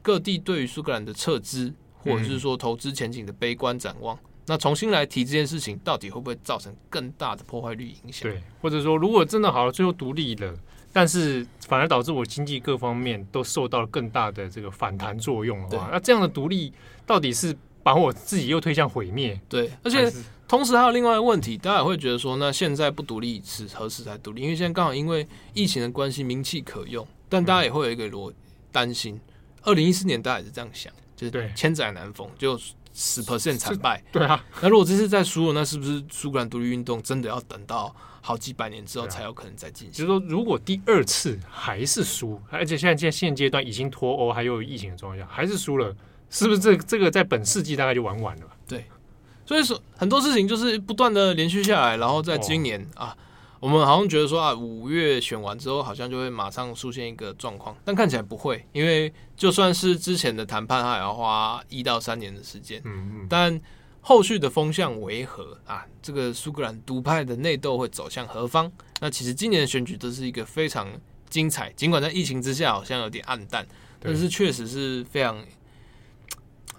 各地对于苏格兰的撤资，或者是说投资前景的悲观展望。嗯那重新来提这件事情，到底会不会造成更大的破坏率影响？对，或者说，如果真的好了，最后独立了，但是反而导致我经济各方面都受到了更大的这个反弹作用的话，那这样的独立到底是把我自己又推向毁灭？对，而且同时还有另外一个问题，大家也会觉得说，那现在不独立是何时才独立？因为现在刚好因为疫情的关系，名气可用，但大家也会有一个逻担心，二零一四年大家也是这样想，就是对千载难逢就。十 percent 惨败，对啊。那如果这次再输了，那是不是苏格兰独立运动真的要等到好几百年之后才有可能再进行？就是说，如果第二次还是输，而且现在现现阶段已经脱欧，还有疫情的状况下还是输了，是不是这这个在本世纪大概就玩完了？对，所以说很多事情就是不断的连续下来，然后在今年、哦、啊。我们好像觉得说啊，五月选完之后，好像就会马上出现一个状况，但看起来不会，因为就算是之前的谈判，它也要花一到三年的时间。嗯嗯。但后续的风向为何啊？这个苏格兰独派的内斗会走向何方？那其实今年的选举都是一个非常精彩，尽管在疫情之下好像有点暗淡，但是确实是非常。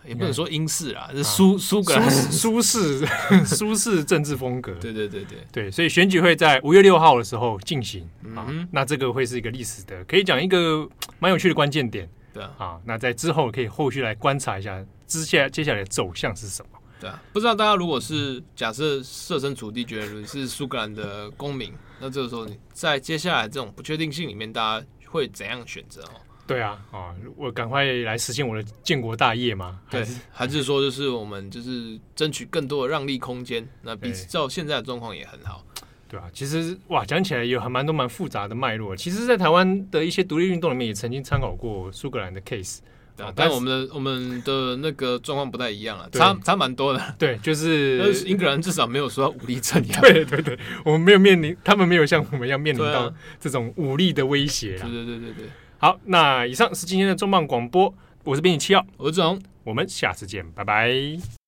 也不能说英式啊，是苏苏格兰苏式 [LAUGHS] [LAUGHS] 苏式政治风格。对对对对对，所以选举会在五月六号的时候进行啊、嗯。那这个会是一个历史的，可以讲一个蛮有趣的关键点。对啊，啊，那在之后可以后续来观察一下，之下接下来的走向是什么？对啊，不知道大家如果是假设设身处地觉得你是苏格兰的公民，那这个时候你在接下来这种不确定性里面，大家会怎样选择哦？对啊，啊，我赶快来实现我的建国大业嘛？对，还是说就是我们就是争取更多的让利空间？那比照现在的状况也很好。对啊，其实哇，讲起来有还蛮多蛮复杂的脉络。其实，在台湾的一些独立运动里面，也曾经参考过苏格兰的 case。啊，但我们的我们的那个状况不太一样啊，差差蛮多的。对，就是英格兰至少没有说武力镇压。[LAUGHS] 对对对，我们没有面临，他们没有像我们一样面临到这种武力的威胁。对对对对对。好，那以上是今天的重磅广播，我是编辑七号，我是志荣，我们下次见，拜拜。